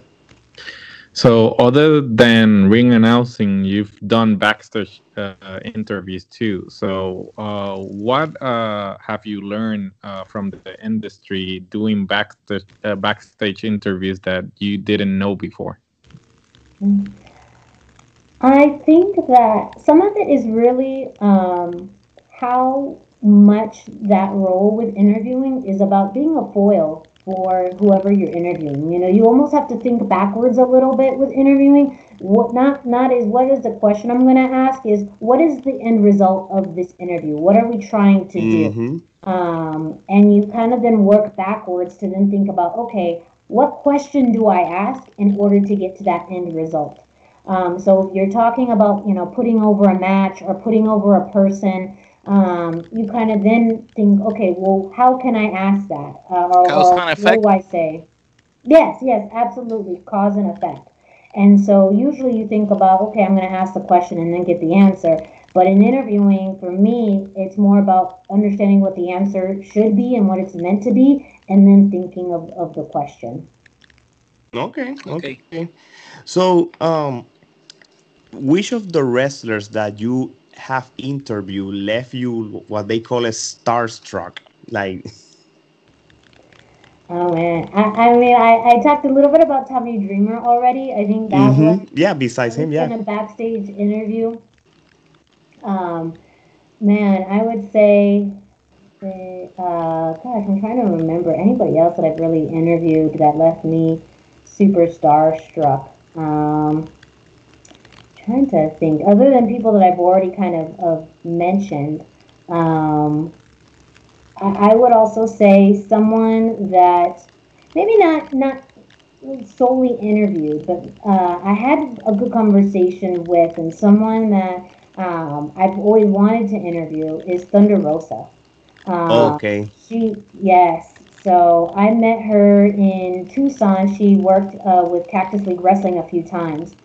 S10: So, other than ring announcing, you've done backstage uh, interviews too. So, uh, what uh, have you learned uh, from the industry doing backstage uh, backstage interviews that you didn't know before?
S11: I think that some of it is really um, how much that role with interviewing is about being a foil for whoever you're interviewing. You know, you almost have to think backwards a little bit with interviewing. What not not is what is the question I'm going to ask is what is the end result of this interview? What are we trying to do?
S9: Mhm.
S11: um, and you kind of then work backwards to then think about okay what question do i ask in order to get to that end result Um, so if you're talking about, you know, putting over a match or putting over a person, um, you kind of then think, okay, well, how can I ask that? Uh, or,
S12: Cause
S11: or
S12: and
S11: what do I say? Yes, yes, absolutely, cause and effect. And so usually you think about, okay, I'm going to ask the question and then get the answer. But in interviewing, for me, it's more about understanding what the answer should be and what it's meant to be, and then thinking of, of the question.
S9: Okay, okay. So, um, which of the wrestlers that you have interview left you what they call a starstruck? Like, *laughs*
S11: Oh man, I, I mean, I, I talked a little bit about Tommy Dreamer already. I think that was
S9: mhm, yeah, besides him, yeah.
S11: in a backstage interview. Um, man, I would say, say, uh, gosh, I'm trying to remember anybody else that I've really interviewed that left me super starstruck. Um, trying to think, other than people that I've already kind of, of mentioned. Um, I, I would also say someone that maybe not not solely interviewed, but uh, I had a good conversation with, and someone that um, I've always wanted to interview is Thunder Rosa. Uh,
S9: Okay.
S11: She yes. So I met her in Tucson. She worked uh, with Cactus League Wrestling a few times,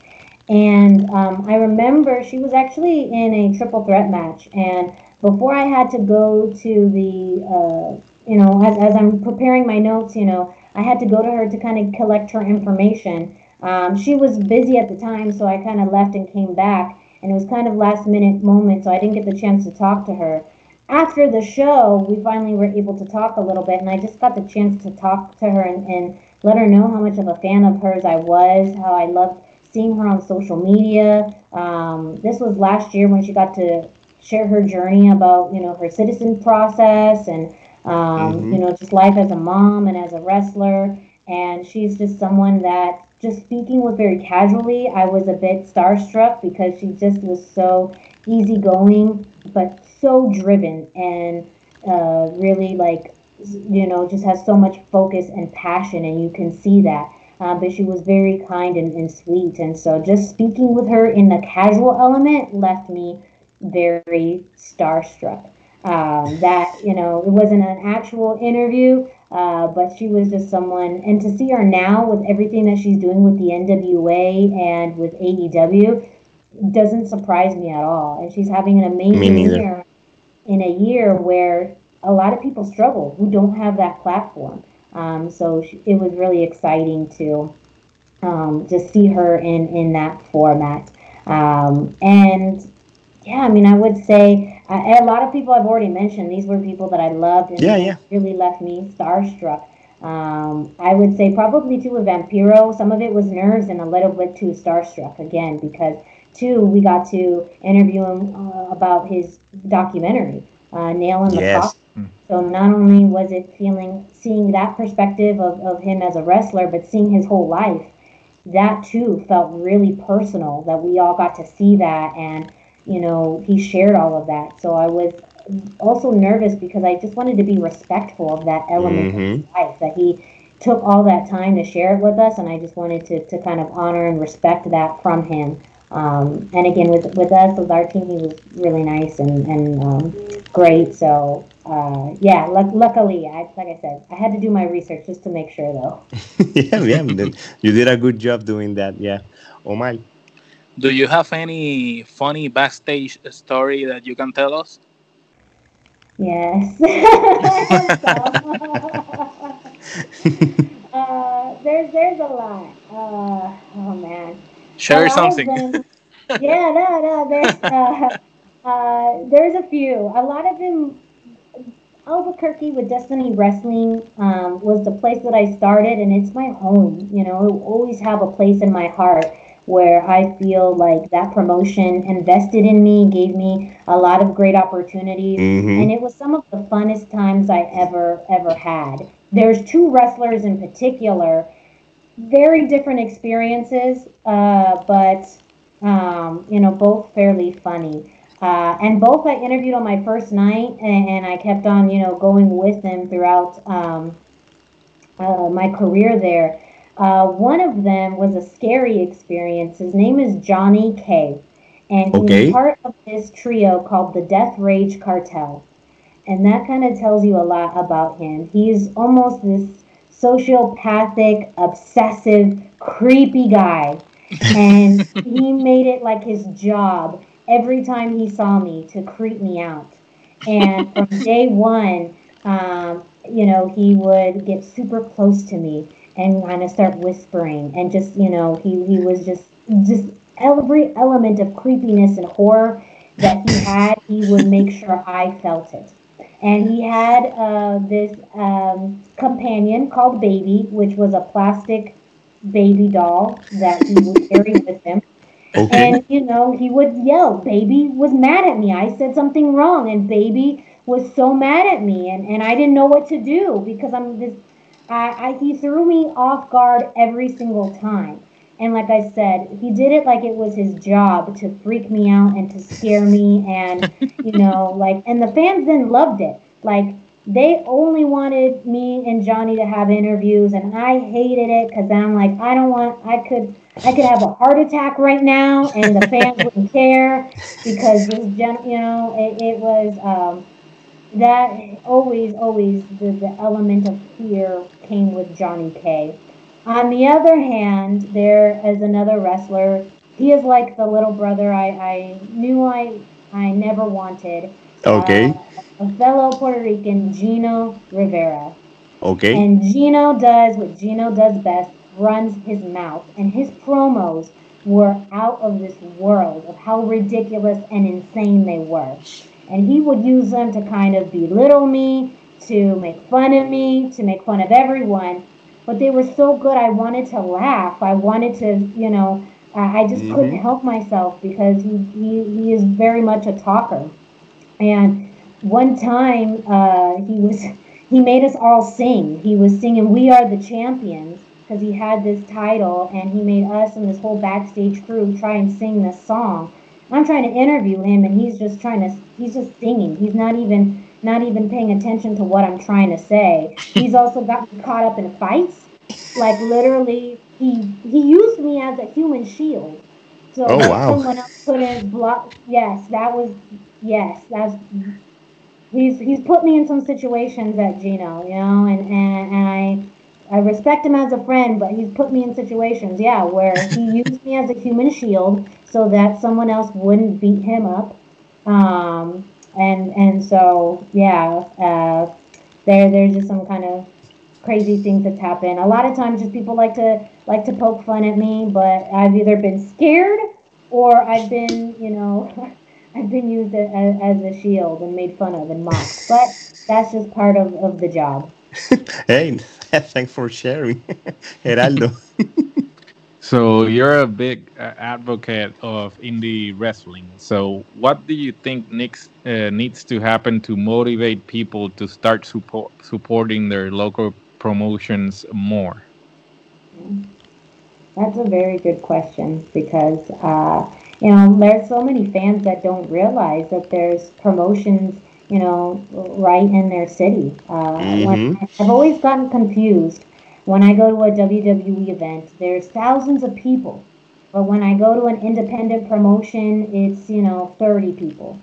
S11: and um, I remember she was actually in a triple threat match. And before I had to go to the, uh, you know, as, as I'm preparing my notes, you know, I had to go to her to kind of collect her information. Um, she was busy at the time, so I kind of left and came back. And it was kind of last minute moment, so I didn't get the chance to talk to her. After the show, we finally were able to talk a little bit, and I just got the chance to talk to her and, and let her know how much of a fan of hers I was, how I loved seeing her on social media. Um, this was last year when she got to share her journey about you know her citizen process and um,
S13: Mhm.
S11: you know just life as a mom and as a wrestler. And she's just someone that just speaking with very casually, I was a bit starstruck because she just was so easygoing, but so driven and uh, really like you know just has so much focus and passion, and you can see that. Uh, but she was very kind and, and sweet, and so just speaking with her in the casual element left me very starstruck. Um, that you know it wasn't an actual interview, uh, but she was just someone, and to see her now with everything that she's doing with the NWA and with AEW doesn't surprise me at all. And she's having an amazing year in a year where a lot of people struggle who don't have that platform. Um, so sh- it was really exciting to um, just see her in in that format. Um, and yeah, I mean, I would say uh, a lot of people I've already mentioned. These were people that I loved and
S9: Yeah, yeah.
S11: really left me starstruck. Um, I would say probably too with Vampiro. Some of it was nerves and a little bit too starstruck again because two we got to interview him uh, about his documentary, uh, Nail in the
S9: Yes.
S11: So not only was it feeling seeing that perspective of, of him as a wrestler, but seeing his whole life, that too felt really personal that we all got to see that and you know he shared all of that. So I was also nervous because I just wanted to be respectful of that element of his life that he took all that time to share it with us and I just wanted to, to kind of honor and respect that from him. Um, and again, with with us, with our team, he was really nice and, and um, great. So uh, yeah, luck luckily, I, like I said, I had to do my research just to make sure, though. *laughs*
S9: yeah, yeah. then You did a good job doing that. Yeah. Omar.
S12: Do you have any funny backstage story that you can tell us?
S11: Yes. *laughs* *laughs* uh, there's there's a lot. Uh, oh man.
S12: Share
S11: A
S12: something.
S11: them- yeah, no, no. There's uh, uh, there's a few. A lot of them. Albuquerque with Destiny Wrestling um, was the place that I started, and it's my home. You know, it will always have a place in my heart where I feel like that promotion invested in me, gave me a lot of great opportunities,
S13: Mhm.
S11: and it was some of the funnest times I ever ever had. There's two wrestlers in particular, very different experiences, uh, but um, you know, both fairly funny. Uh, and both I interviewed on my first night, and, and I kept on, you know, going with them throughout um, uh, my career there. Uh, one of them was a scary experience. His name is Johnny K. And
S9: Okay.
S11: he's part of this trio called the Death Rage Cartel. And that kind of tells you a lot about him. He's almost this sociopathic, obsessive, creepy guy. And *laughs* he made it like his job every time he saw me to creep me out. And from *laughs* day one, um, you know, he would get super close to me and kind of start whispering and just, you know, he, he was just, just every element of creepiness and horror that he had, he would make sure I felt it. And he had uh, this um, companion called Baby, which was a plastic baby doll that he would carry with him.
S9: Okay.
S11: And you know, he would yell. Baby was mad at me. I said something wrong, and Baby was so mad at me, and, and I didn't know what to do because I'm this. I, I he threw me off guard every single time. And like I said, he did it like it was his job to freak me out and to scare me, and *laughs* you know, like, and the fans then loved it. Like they only wanted me and Johnny to have interviews, and I hated it because I'm like, I don't want. I could, I could have a heart attack right now, and the fans *laughs* wouldn't care because this, you know, it, it was um, that always, always the, the element of fear came with Johnny K. On the other hand, there is another wrestler. He is like the little brother I, I knew I I never wanted.
S9: Okay.
S11: A fellow Puerto Rican, Gino Rivera.
S9: Okay.
S11: And Gino does what Gino does best, runs his mouth. And his promos were out of this world of how ridiculous and insane they were. And he would use them to kind of belittle me, to make fun of me, to make fun of everyone. But they were so good, I wanted to laugh. I wanted to, you know, I just couldn't
S13: Mhm.
S11: help myself because he, he, he is very much a talker. And one time uh, he was *laughs* he made us all sing. He was singing "We Are the Champions" because he had this title, and he made us and this whole backstage crew try and sing this song. I'm trying to interview him, and he's just trying to he's just singing. He's not even not even paying attention to what I'm trying to say. He's also got me caught up in fights. Like literally, he he used me as a human shield. So
S9: Oh, wow.
S11: someone else couldn't block. Yes, that was yes, that's he's he's put me in some situations at Gino, you know, and, and, and I I respect him as a friend, but he's put me in situations, yeah, where *laughs* he used me as a human shield so that someone else wouldn't beat him up. Um, and and so yeah, uh, there there's just some kind of crazy things that's happened. A lot of times, just people like to like to poke fun at me, but I've either been scared or I've been, you know, *laughs* I've been used a- a- as a shield and made fun of and mocked. But that's just part of, of the job. *laughs*
S9: Hey, thanks for sharing, *laughs* Gerardo. *laughs*
S10: So you're a big uh, advocate of indie wrestling. So what do you think needs uh, needs to happen to motivate people to start support supporting their local promotions more?
S11: That's a very good question because, uh, you know, there's so many fans that don't realize that there's promotions, you know, right in their city. Uh, when,
S13: Mhm.
S11: I've always gotten confused when I go to a WWE event. There's thousands of people, but when I go to an independent promotion, it's you know 30 people,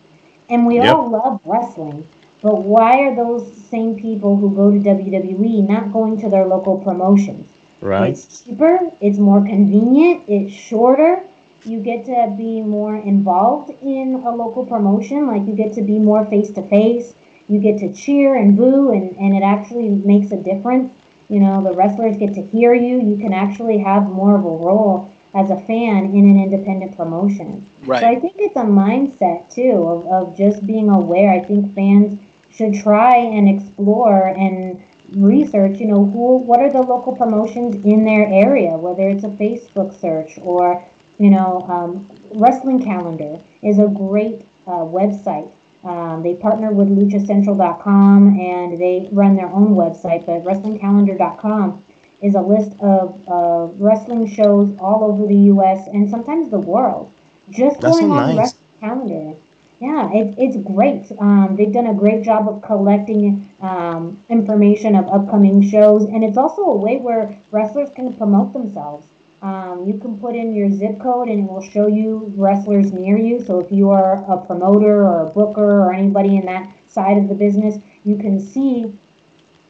S11: and we
S13: Yep.
S11: all love wrestling. But why are those same people who go to WWE not going to their local promotions?
S9: Right.
S11: It's cheaper, it's more convenient, it's shorter. You get to be more involved in a local promotion, like you get to be more face to face. You get to cheer and boo, and, and it actually makes a difference. You know, the wrestlers get to hear you. You can actually have more of a role as a fan in an independent promotion.
S12: Right.
S11: So I think it's a mindset too of, of just being aware. I think fans should try and explore and research, you know, who what are the local promotions in their area, whether it's a Facebook search or, you know, um, Wrestling Calendar is a great uh, website. Um, they partner with luchacentral.com and they run their own website, but wrestlingcalendar.com is a list of uh, wrestling shows all over the U.S. and sometimes the world. Just
S9: That's
S11: going
S9: so
S11: on
S9: nice.
S11: Wrestling Calendar, Yeah, it, it's great. Um, they've done a great job of collecting um, information of upcoming shows, and it's also a way where wrestlers can promote themselves. Um, you can put in your zip code, and it will show you wrestlers near you. So if you are a promoter or a booker or anybody in that side of the business, you can see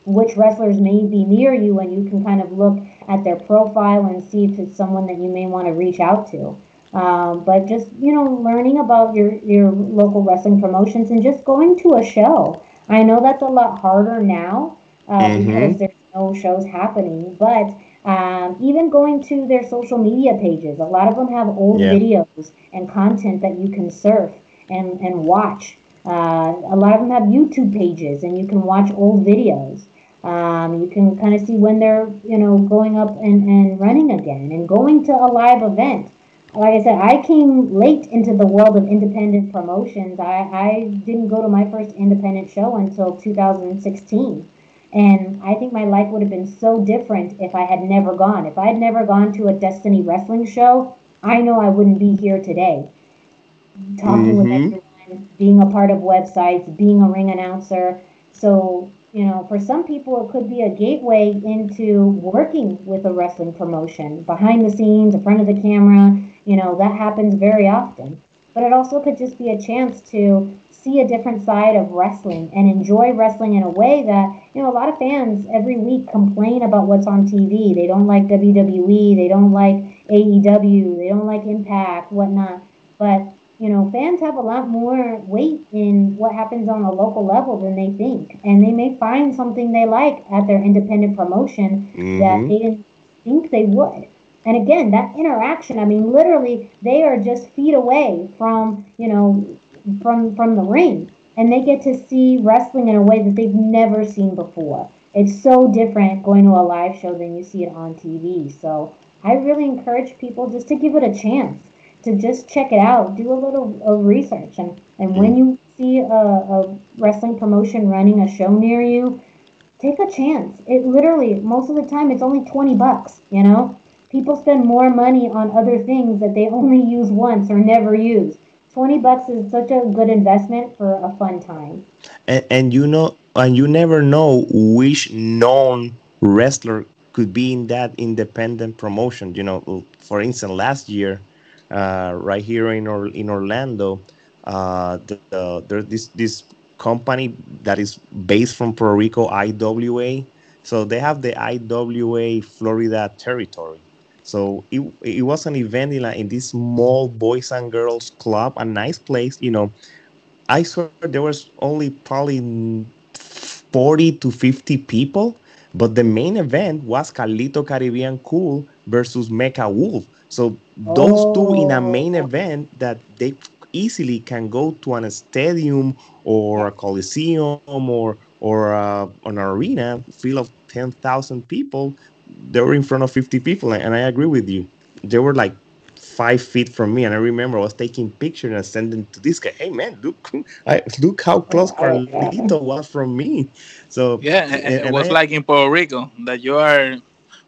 S11: which wrestlers may be near you, and you can kind of look at their profile and see if it's someone that you may want to reach out to. Um, but just you know, learning about your your local wrestling promotions and just going to a show. I know that's a lot harder now uh,
S9: Mhm.
S11: because there's no shows happening, but um, even going to their social media pages, a lot of them have old
S9: Yeah.
S11: videos and content that you can surf and and watch. Uh, a lot of them have YouTube pages, and you can watch old videos. Um, you can kind of see when they're, you know, going up and, and running again and going to a live event. Like I said, I came late into the world of independent promotions. I, I didn't go to my first independent show until 2016. And I think my life would have been so different if I had never gone. If I had never gone to a Destiny wrestling show, I know I wouldn't be here today talking with
S9: Mhm.
S11: everyone, being a part of websites, being a ring announcer. So, you know, for some people, it could be a gateway into working with a wrestling promotion behind the scenes, in front of the camera. You know, that happens very often. But it also could just be a chance to see a different side of wrestling and enjoy wrestling in a way that, you know, a lot of fans every week complain about what's on TV. They don't like WWE, they don't like AEW, they don't like Impact, whatnot. But you know, fans have a lot more weight in what happens on a local level than they think. And they may find something they like at their independent promotion that
S9: Mhm.
S11: they didn't think they would. And again, that interaction, I mean, literally, they are just feet away from, you know, from from the ring. And they get to see wrestling in a way that they've never seen before. It's so different going to a live show than you see it on TV. So I really encourage people just to give it a chance to just check it out, do a little of research, and and when mm. you see a, a wrestling promotion running a show near you, take a chance. It literally most of the time it's only twenty bucks. You know, people spend more money on other things that they *laughs* only use once or never use. Twenty bucks is such a good investment for a fun time.
S9: and, and you know and you never know which known wrestler could be in that independent promotion. You know for instance last year uh, right here in or, in Orlando uh, the, the, this this company that is based from Puerto Rico IWA so they have the IWA Florida territory so it, it was an event in, like, in this small boys and girls club a nice place you know I swear there was only probably 40 to 50 people, but the main event was Carlito Caribbean Cool versus Mecha Wolf. So those two in a main event that they easily can go to an stadium or a coliseum or or uh, an arena full of 10,000 people. They were in front of 50 people, and I agree with you. They were like five feet from me, and I remember I was taking pictures and sending to this guy. Hey man, look, I, look how close Carlito was from me. So
S12: Yeah, it, it was
S9: I-
S12: like in Puerto Rico that you are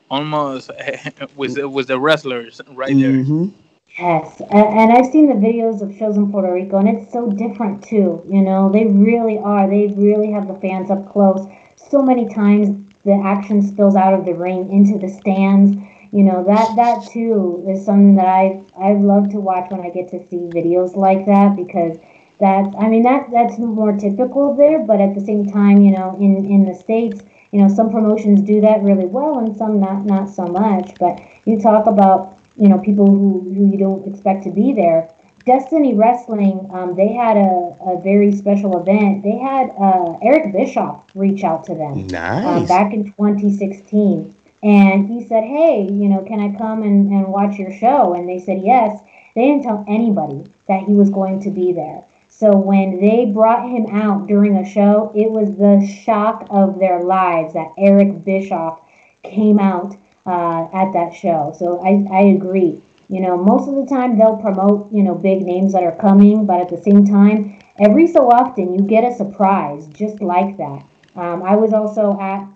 S12: almost *laughs* with the- with the wrestlers right there.
S9: Mhm.
S11: Yes, and, and I've seen the videos of shows in Puerto Rico, and it's so different too. You know, they really are. They really have the fans up close. So many times the action spills out of the ring into the stands. You know that that too is something that I I love to watch when I get to see videos like that because that's I mean that that's more typical there, but at the same time, you know, in in the states, you know, some promotions do that really well and some not not so much. But you talk about you know people who, who you don't expect to be there. Destiny Wrestling, um, they had a, a very special event. They had uh, Eric Bischoff reach out to them um, back in 2016. And he said, Hey, you know, can I come and, and watch your show? And they said, Yes. They didn't tell anybody that he was going to be there. So when they brought him out during a show, it was the shock of their lives that Eric Bischoff came out uh, at that show. So I, I agree. You know, most of the time they'll promote, you know, big names that are coming, but at the same time, every so often you get a surprise just like that. Um, I was also at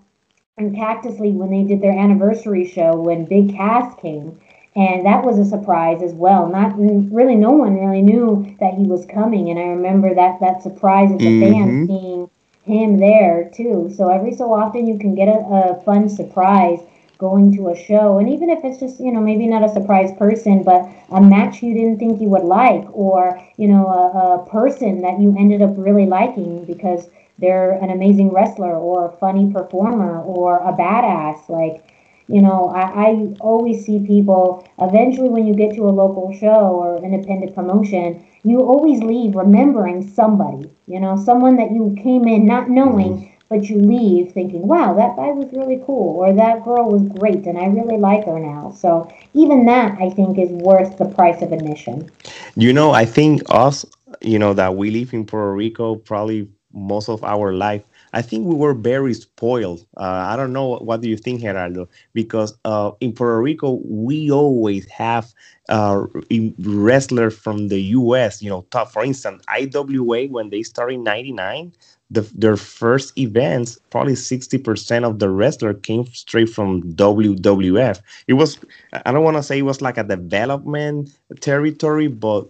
S11: in Cactus League when they did their anniversary show when Big Cass came, and that was a surprise as well. Not really, no one really knew that he was coming, and I remember that that surprise of the
S9: Mhm.
S11: fans seeing him there too. So every so often you can get a, a fun surprise going to a show, and even if it's just you know maybe not a surprise person, but a match you didn't think you would like, or you know a, a person that you ended up really liking because they're an amazing wrestler or a funny performer or a badass like you know, I, I always see people eventually when you get to a local show or independent promotion, you always leave remembering somebody, you know, someone that you came in not knowing, mm-hmm. But you leave thinking, wow, that guy was really cool or that girl was great and I really like her now. So even that I think is worth the price of admission.
S9: You know, I think us, you know, that we live in Puerto Rico probably most of our life. I think we were very spoiled. Uh, I don't know what do you think, Gerardo? Because uh, in Puerto Rico, we always have uh, wrestlers from the U.S. You know, top. For instance, IWA when they started in '99, the, their first events, probably 60% of the wrestler came straight from WWF. It was, I don't want to say it was like a development territory, but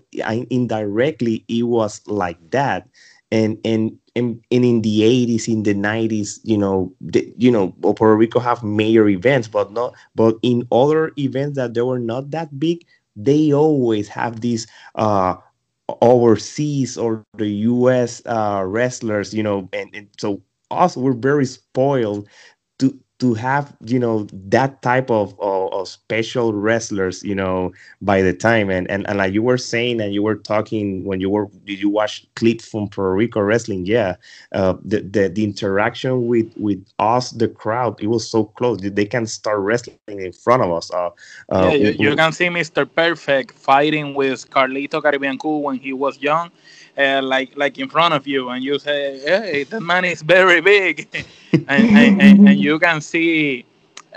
S9: indirectly it was like that. And, and and, and in the 80s in the 90s you know the, you know puerto rico have major events but not but in other events that they were not that big they always have these uh overseas or the us uh wrestlers you know and, and so us we're very spoiled to have you know that type of, of, of special wrestlers you know by the time. And, and and like you were saying and you were talking when you were did you watch clips from Puerto Rico wrestling? Yeah. Uh, the, the the interaction with with us the crowd it was so close. They can start wrestling in front of us uh, uh,
S12: yeah, you, you can see Mr. Perfect fighting with Carlito Caribbean Cool when he was young, uh, like like in front of you, and you say, "Hey, that man is very big," *laughs* and, and, and, and you can see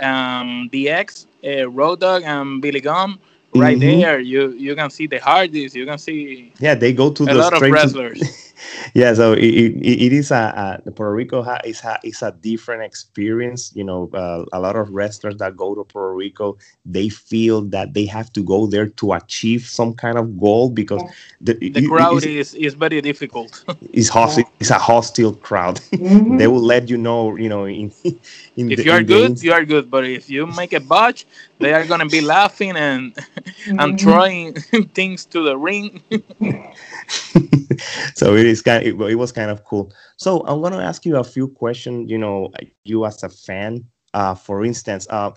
S12: um, DX, uh, Road Dog, and Billy Gunn right
S9: Mhm.
S12: there. You you can see the Hardys. You can see
S9: yeah they go to
S12: a
S9: the
S12: lot of
S9: to-
S12: wrestlers. *laughs*
S9: yeah so it, it, it is a, a puerto rico ha, is, a, is a different experience you know uh, a lot of wrestlers that go to puerto rico they feel that they have to go there to achieve some kind of goal because the,
S12: the
S9: it- it-
S12: crowd
S9: it's,
S12: is, is very difficult. *laughs*
S9: is hostile it's a hostile crowd *laughs*
S11: Mhm.
S9: they will let you know you know in, *laughs* in
S12: if
S9: the,
S12: you are
S9: in
S12: good,
S9: ins-
S12: you are good. But if you make a botch, they are gonna be laughing and and
S11: Mhm.
S12: throwing things to the ring.
S9: so it is kind it, it was kind of cool so i'm going to ask you a few questions you know you as a fan uh for instance uh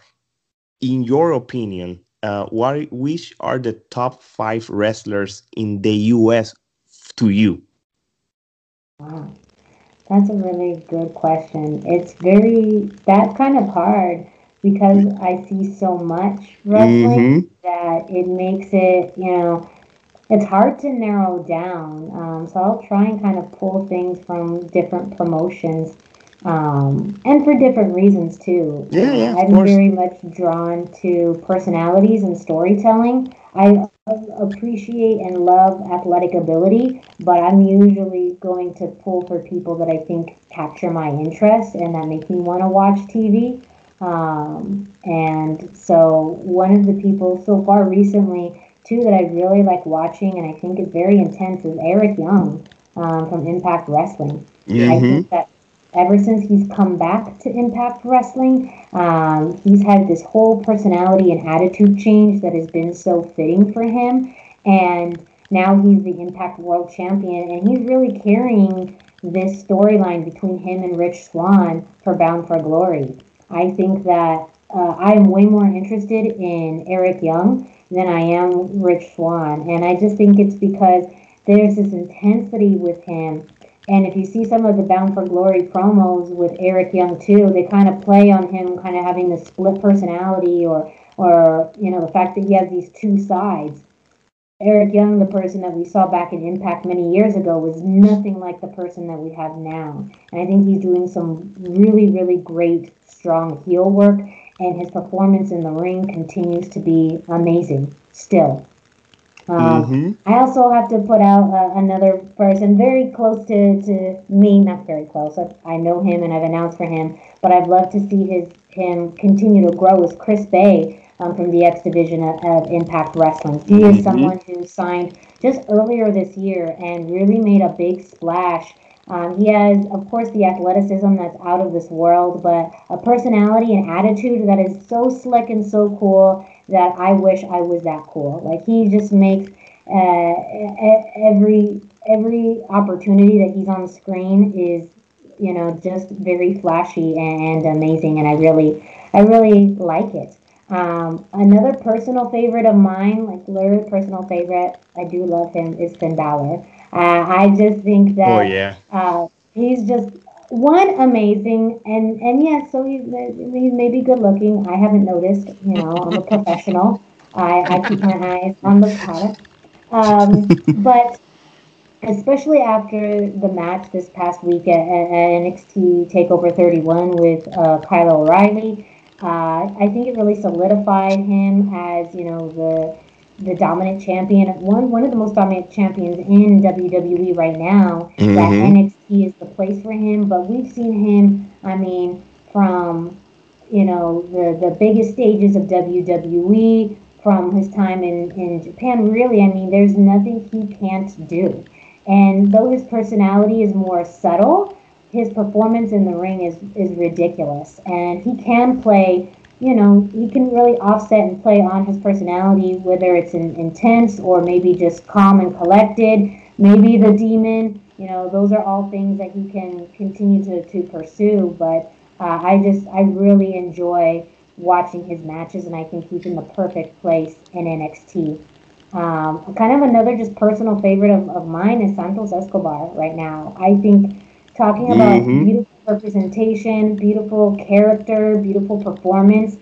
S9: in your opinion uh what which are the top five wrestlers in the us to you
S11: Wow. That's a really good question. It's very that's kind of hard because I see so much wrestling
S9: Mhm.
S11: that it makes it, you know, it's hard to narrow down. Um, so I'll try and kind of pull things from different promotions, um, and for different reasons too.
S9: Yeah, yeah,
S11: I'm
S9: course.
S11: very much drawn to personalities and storytelling. I appreciate and love athletic ability, but I'm usually going to pull for people that I think capture my interest and that make me want to watch TV. Um, and so one of the people so far recently too that I really like watching and I think is very intense is Eric Young um, from Impact Wrestling. I
S9: Mhm.
S11: think that ever since he's come back to Impact Wrestling, um, he's had this whole personality and attitude change that has been so fitting for him. And now he's the Impact World Champion, and he's really carrying this storyline between him and Rich Swan for Bound for Glory. I think that uh, I'm way more interested in Eric Young than I am Rich Swan. And I just think it's because there's this intensity with him. And if you see some of the Bound for Glory promos with Eric Young too, they kind of play on him kind of having this split personality or or you know the fact that he has these two sides. Eric Young, the person that we saw back in Impact many years ago, was nothing like the person that we have now. And I think he's doing some really, really great, strong heel work, and his performance in the ring continues to be amazing still. Um,
S9: Mhm.
S11: I also have to put out uh, another person very close to, to me, not very close. I, I know him and I've announced for him, but I'd love to see his him continue to grow. Is Chris Bey um, from the X division of, of Impact Wrestling. He is someone who signed just earlier this year and really made a big splash. Um, he has, of course, the athleticism that's out of this world, but a personality and attitude that is so slick and so cool that I wish I was that cool. Like he just makes uh, every every opportunity that he's on screen is, you know, just very flashy and, amazing, and I really, I really like it. Um, another personal favorite of mine, like literally personal favorite, I do love him, is Finn Balor. Uh, I just think that
S9: Oh, yeah.
S11: uh, he's just one amazing, and and yes, so he's he's maybe good looking. I haven't noticed. You know, I'm a professional. I, I keep my eyes on the product. Um, *laughs* but especially after the match this past week at, at NXT Takeover 31 with uh, Kyle O'Reilly, uh, I think it really solidified him as you know the the dominant champion, one one of the most dominant champions in WWE right now. That
S9: Mhm.
S11: NXT is the place for him, but we've seen him. I mean, from you know the the biggest stages of WWE, from his time in in Japan. Really, I mean, there's nothing he can't do. And though his personality is more subtle, his performance in the ring is is ridiculous, and he can play. You know, he can really offset and play on his personality, whether it's in, intense or maybe just calm and collected. Maybe the demon. You know, those are all things that he can continue to, to pursue. But uh, I just, I really enjoy watching his matches, and I think he's in the perfect place in NXT. Um, kind of another just personal favorite of, of mine is Santos Escobar right now. I think talking about
S9: Mhm.
S11: beautiful representation, beautiful character, beautiful performance,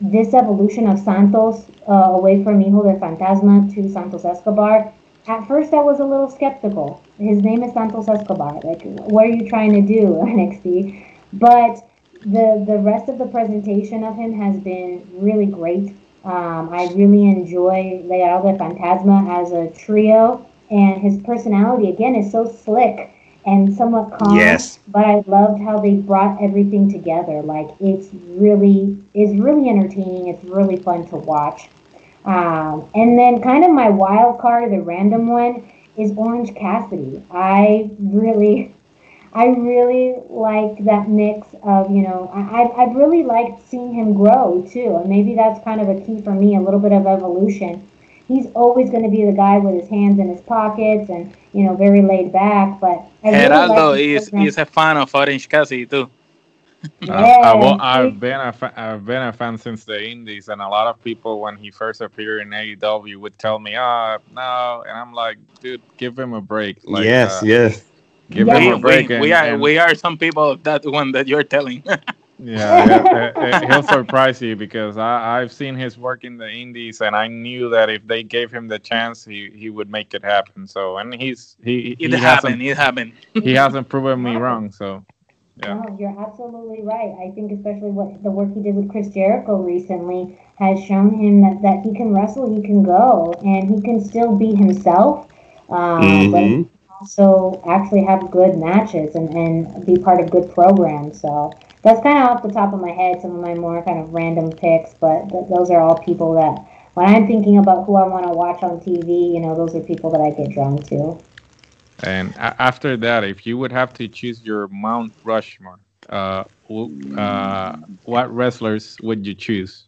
S11: this evolution of Santos uh, away from Hijo de Fantasma to Santos Escobar, at first I was a little skeptical. His name is Santos Escobar. Like, what are you trying to do, *laughs* NXT? But the the rest of the presentation of him has been really great. Um, I really enjoy Legado de Fantasma as a trio, and his personality again is so slick and somewhat calm.
S9: Yes.
S11: But I loved how they brought everything together. Like it's really it's really entertaining. It's really fun to watch. Um, and then kind of my wild card, the random one, is Orange Cassidy. I really, *laughs* I really like that mix of you know I I I've really liked seeing him grow too, and maybe that's kind of a key for me, a little bit of evolution. He's always going to be the guy with his hands in his pockets and you know very laid back, but I really
S12: Gerardo
S11: like his
S12: is,
S11: program.
S12: is a fan of Orange Cassidy too.
S10: I've, I've, I've been a fa- I've been a fan since the Indies, and a lot of people when he first appeared in AEW would tell me, "Ah, no," and I'm like, "Dude, give him a break." Like,
S9: yes,
S10: uh,
S9: yes.
S10: give
S11: Yeah.
S10: him
S12: We,
S10: a break.
S12: we,
S10: and,
S12: we are
S10: and-
S12: we are some people of that one that you're telling. *laughs*
S10: yeah, yeah, uh, uh, he'll surprise you because I, I've seen his work in the Indies, and I knew that if they gave him the chance, he, he would make it happen. So, and he's he
S12: it
S10: he
S12: happened.
S10: hasn't
S12: It happened.
S10: he hasn't proven me wrong. So, yeah.
S11: No, you're absolutely right. I think especially what the work he did with Chris Jericho recently has shown him that, that he can wrestle, he can go, and he can still be himself. Um, But
S9: Mhm.
S11: also actually have good matches and, and be part of good programs. So that's kind of off the top of my head, some of my more kind of random picks, but th- those are all people that when I'm thinking about who I want to watch on TV, you know, those are people that I get drawn to.
S10: And a- after that, if you would have to choose your Mount Rushmore, uh, uh, what wrestlers would you choose?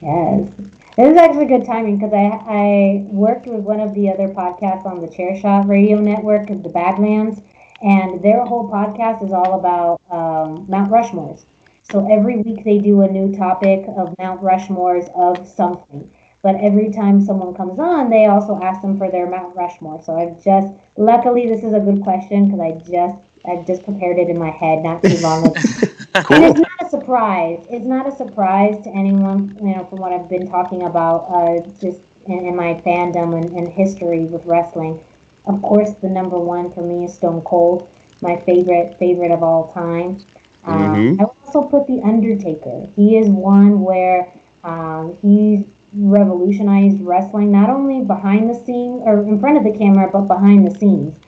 S11: Yes. This is actually good timing because I, I worked with one of the other podcasts on the Chairshot Radio Network, of the Badlands, and their whole podcast is all about um, Mount Rushmores. So every week they do a new topic of Mount Rushmores of something. But every time someone comes on, they also ask them for their Mount Rushmore. So I've just, luckily, this is a good question because I just, I just prepared it in my head not too long ago. *laughs* And it's not a surprise. It's not a surprise to anyone, you know, from what I've been talking about, uh, just in, in my fandom and, and history with wrestling. Of course, the number one for me is Stone Cold, my favorite favorite of all time. Um,
S9: Mhm.
S11: I would also put the Undertaker. He is one where um, he's revolutionized wrestling not only behind the scenes or in front of the camera, but behind the scenes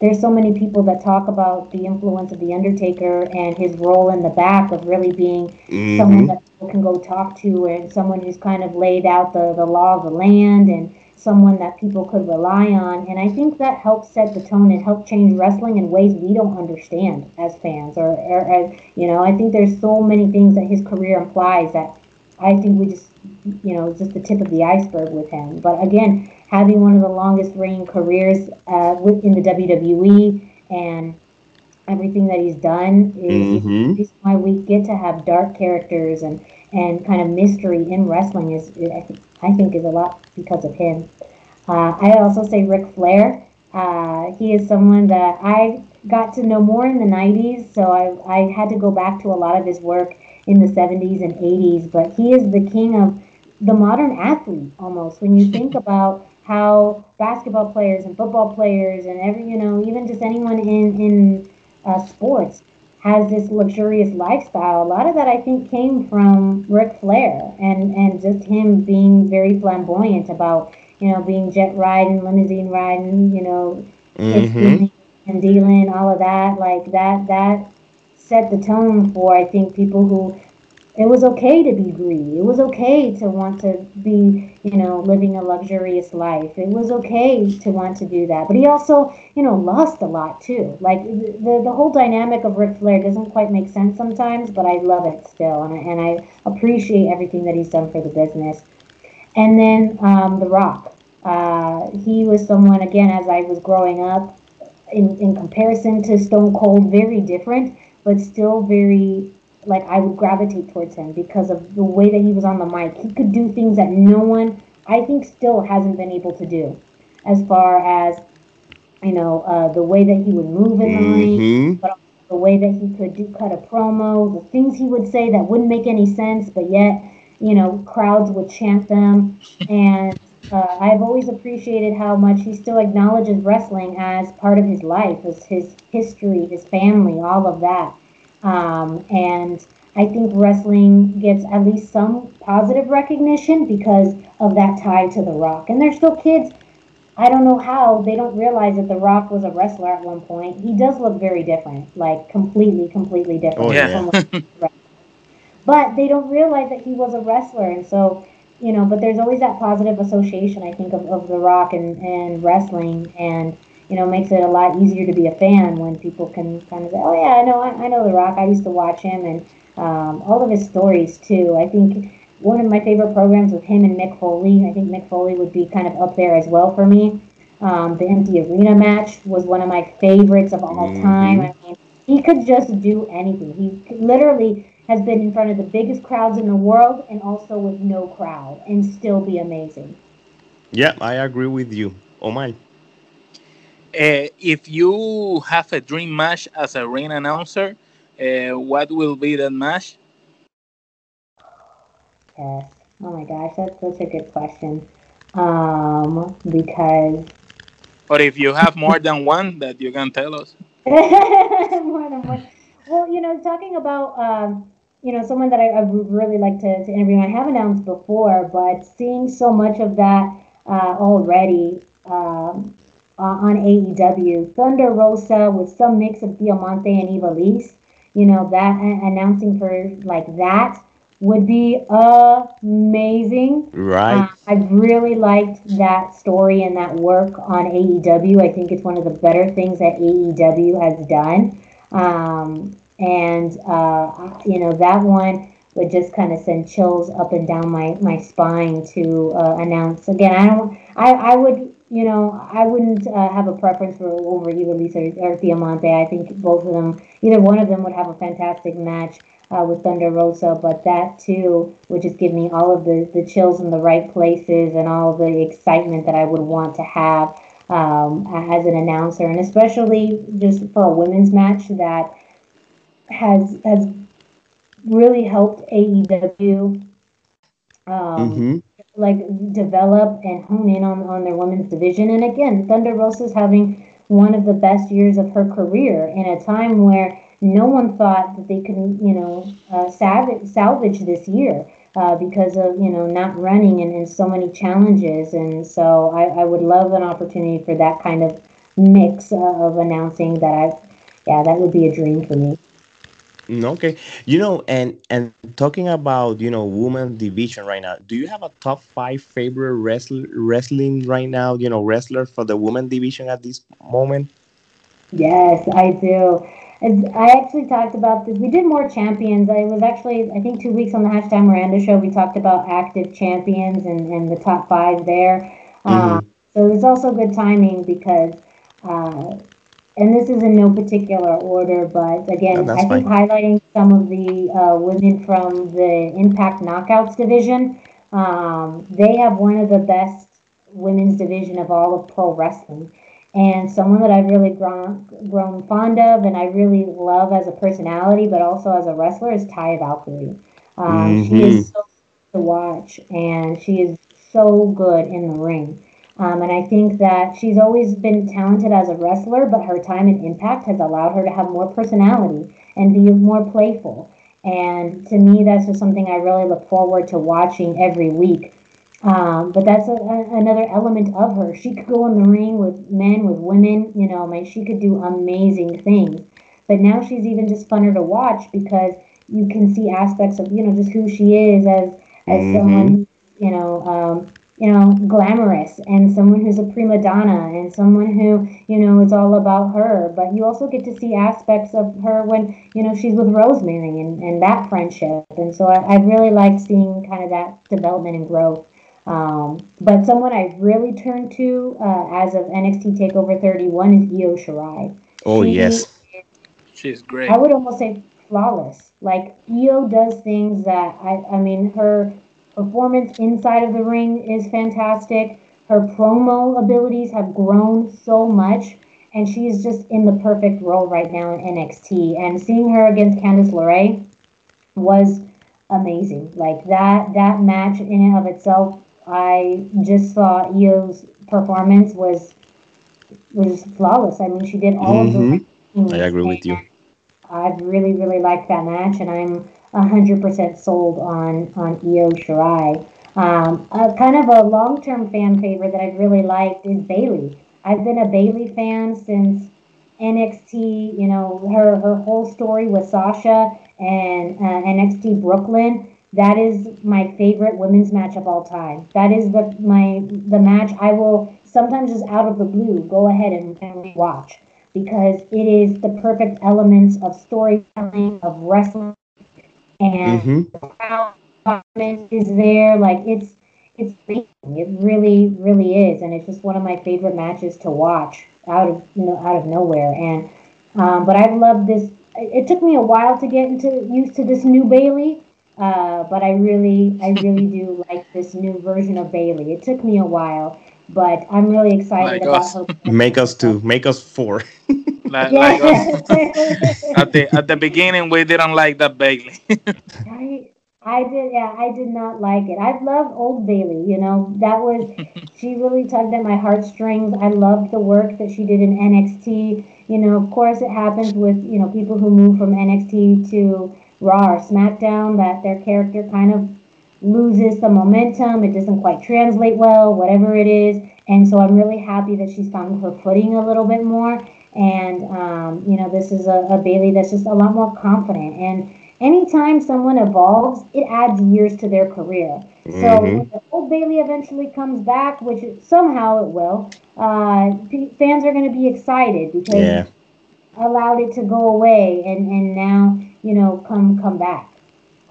S11: there's so many people that talk about the influence of the Undertaker and his role in the back of really being someone
S9: Mhm.
S11: that people can go talk to and someone who's kind of laid out the, the law of the land and someone that people could rely on. And I think that helps set the tone and help change wrestling in ways we don't understand as fans. Or, or as, you know, I think there's so many things that his career implies that I think we just, you know, just the tip of the iceberg with him. But again, having one of the longest reigning careers uh, in the WWE and everything that he's done is
S9: Mhm.
S11: the why we get to have dark characters and and kind of mystery in wrestling is I think I think is a lot because of him. Uh, I also say Ric Flair. Uh, he is someone that I got to know more in the 90s, so I, I had to go back to a lot of his work in the 70s and 80s. But he is the king of the modern athlete almost. When you think about how basketball players and football players and every, you know, even just anyone in, in uh, sports has this luxurious lifestyle. A lot of that I think came from Ric Flair and, and just him being very flamboyant about, you know, being jet riding, limousine riding, you know,
S9: Mhm.
S11: and dealing, all of that. Like that that set the tone for I think people who it was okay to be greedy. It was okay to want to be, you know, living a luxurious life. It was okay to want to do that. But he also, you know, lost a lot too. Like the the whole dynamic of Ric Flair doesn't quite make sense sometimes, but I love it still, and I, and I appreciate everything that he's done for the business. And then um, The Rock. Uh, he was someone again as I was growing up. In, in comparison to Stone Cold, very different, but still very like I would gravitate towards him because of the way that he was on the mic. He could do things that no one, I think, still hasn't been able to do, as far as you know, uh, the way that he would move in the ring,
S9: Mhm.
S11: but the way that he could do cut a promo, the things he would say that wouldn't make any sense, but yet, you know, crowds would chant them. And uh, I've always appreciated how much he still acknowledges wrestling as part of his life, as his history, his family, all of that. Um, and I think wrestling gets at least some positive recognition because of that tie to The Rock. And they're still kids. I don't know how they don't realize that The Rock was a wrestler at one point. He does look very different, like completely, completely different.
S9: Oh, yeah.
S11: but they don't realize that he was a wrestler, and so you know. But there's always that positive association, I think, of, of The Rock and, and wrestling, and you know, makes it a lot easier to be a fan when people can kind of say, "Oh yeah, I know, I, I know The Rock. I used to watch him, and um, all of his stories too." I think one of my favorite programs with him and Mick Foley. I think Mick Foley would be kind of up there as well for me. Um, the empty arena match was one of my favorites of all time. I mean, he could just do anything. He literally has been in front of the biggest crowds in the world and also with no crowd and still be amazing.
S9: Yeah, I agree with you. Omar.
S12: Uh, if you have a dream match as a ring announcer, uh, what will be that match?
S11: Yes. Oh my gosh, that's such a good question. Um, because
S12: Or if you have more than one that you can tell us? *laughs*
S11: more than one. Well, you know, talking about um, you know someone that I, I would really like to, to interview. I have announced before, but seeing so much of that uh, already um, uh, on AEW, Thunder Rosa with some mix of Diamante and Ivelisse. You know that a- announcing for like that would be amazing.
S9: Right.
S11: Uh, I really liked that story and that work on AEW. I think it's one of the better things that AEW has done. Um, and, uh, you know, that one would just kind of send chills up and down my, my spine to uh, announce. Again, I don't, I, I would, you know, I wouldn't uh, have a preference for over Ivelisse or, or Diamante. I think both of them, either one of them would have a fantastic match uh, with Thunder Rosa, but that too would just give me all of the, the chills in the right places and all the excitement that I would want to have um, as an announcer, and especially just for a women's match that has has really helped AEW um,
S9: Mhm.
S11: Like develop and hone in on, on their women's division. And again, Thunder Rosa is having one of the best years of her career in a time where no one thought that they could, you know, uh, salvage, salvage this year uh, because of, you know, not running and, and so many challenges. And so I, I would love an opportunity for that kind of mix uh, of announcing that I, yeah, that would be a dream for me.
S9: Okay, you know, and and talking about you know women division right now, do you have a top five favorite wrestler wrestling right now? You know, wrestler for the women division at this moment.
S11: Yes, I do. I actually talked about this. We did more champions. I was actually, I think, two weeks on the hashtag Miranda show. We talked about active champions and, and the top five there. Uh, so it was also good timing because, uh, and this is in no particular order, but again,
S9: No, that's
S11: I think highlighting some of the uh, women from the Impact Knockouts division. Um, they have one of the best women's division of all of pro wrestling and someone that I've really grown grown fond of, and I really love as a personality, but also as a wrestler, is Taya Valkyrie. Um, She is so to watch, and she is so good in the ring. Um, and I think that she's always been talented as a wrestler, but her time and Impact has allowed her to have more personality and be more playful. And to me, that's just something I really look forward to watching every week. Um, but that's a, a, another element of her. She could go in the ring with men, with women, you know, like she could do amazing things. But now she's even just funner to watch because you can see aspects of, you know, just who she is as as
S9: Mhm.
S11: someone, you know, um, you know, glamorous and someone who's a prima donna and someone who, you know, is all about her. But you also get to see aspects of her when, you know, she's with Rosemary and, and that friendship. And so I, I really like seeing kind of that development and growth. Um, but someone I really turned to uh, as of NXT Takeover 31 is Io Shirai.
S9: Oh
S11: She
S9: yes.
S12: She's great.
S11: I would almost say flawless. Like Io does things that I, I mean, her performance inside of the ring is fantastic. Her promo abilities have grown so much, and she is just in the perfect role right now in NXT. And seeing her against Candice LeRae was amazing. Like that that match in and of itself, I just saw Io's performance was was flawless. I mean, she did all of the
S9: Mhm. I agree with you.
S11: I've really, really liked that match, and I'm 100% sold on on Io Shirai. Um, a kind of a long-term fan favorite that I've really liked is Bayley. I've been a Bayley fan since NXT. You know, her her whole story with Sasha and uh, NXT Brooklyn. That is my favorite women's match of all time. That is the my the match I will sometimes just out of the blue go ahead and, and watch because it is the perfect elements of storytelling, of wrestling, and
S9: Mm-hmm.
S11: how performance is there. Like it's it's amazing. It really, really is, and it's just one of my favorite matches to watch out of you know out of nowhere. And um, but I love this. It it took me a while to get into used to this new Bayley. Uh, but I really, I really *laughs* do like this new version of Bayley. It took me a while, but I'm really excited
S12: Like
S11: about
S12: us.
S11: her. *laughs*
S9: Make us two. Make us four. *laughs*
S12: Like, us. Um, *laughs* at the at the beginning, we didn't like that Bayley. *laughs*
S11: I I did yeah, I did not like it. I loved old Bayley, you know. That was *laughs* she really tugged at my heartstrings. I loved the work that she did in NXT. You know, of course it happens with, you know, people who move from NXT to Raw or SmackDown that their character kind of loses the momentum. It doesn't quite translate well, whatever it is. And so I'm really happy that she's found her footing a little bit more. And, um, you know, this is a, a Bayley that's just a lot more confident. And anytime someone evolves, it adds years to their career. So
S9: Mhm.
S11: when the old Bayley eventually comes back, which it, somehow it will, uh, fans are going to be excited because
S9: Yeah.
S11: allowed it to go away and, and now, you know, come come back.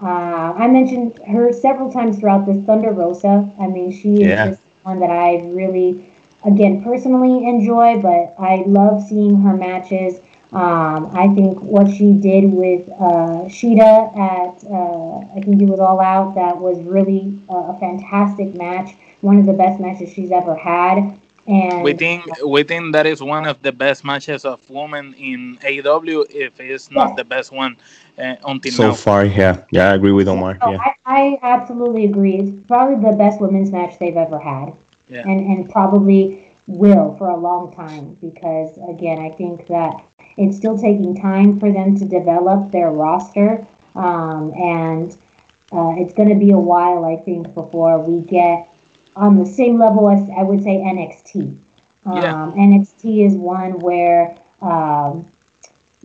S11: Uh, I mentioned her several times throughout this Thunder Rosa. I mean, she is
S9: Yeah.
S11: just one that I really, again, personally enjoy, but I love seeing her matches. Um, I think what she did with uh, Shida at, uh, I think it was All Out, that was really a, a fantastic match. One of the best matches she's ever had. And
S12: we think we think that is one of the best matches of women in AEW, if it's not the best one uh, until
S9: So
S12: now.
S9: far, yeah. Yeah, I agree with Omar.
S11: Oh,
S9: Yeah.
S11: I, I absolutely agree. It's probably the best women's match they've ever had,
S12: Yeah.
S11: and and probably will for a long time because again, I think that it's still taking time for them to develop their roster, um, and uh, it's going to be a while, I think, before we get on the same level as I would say NXT. Um,
S12: Yeah.
S11: NXT is one where um,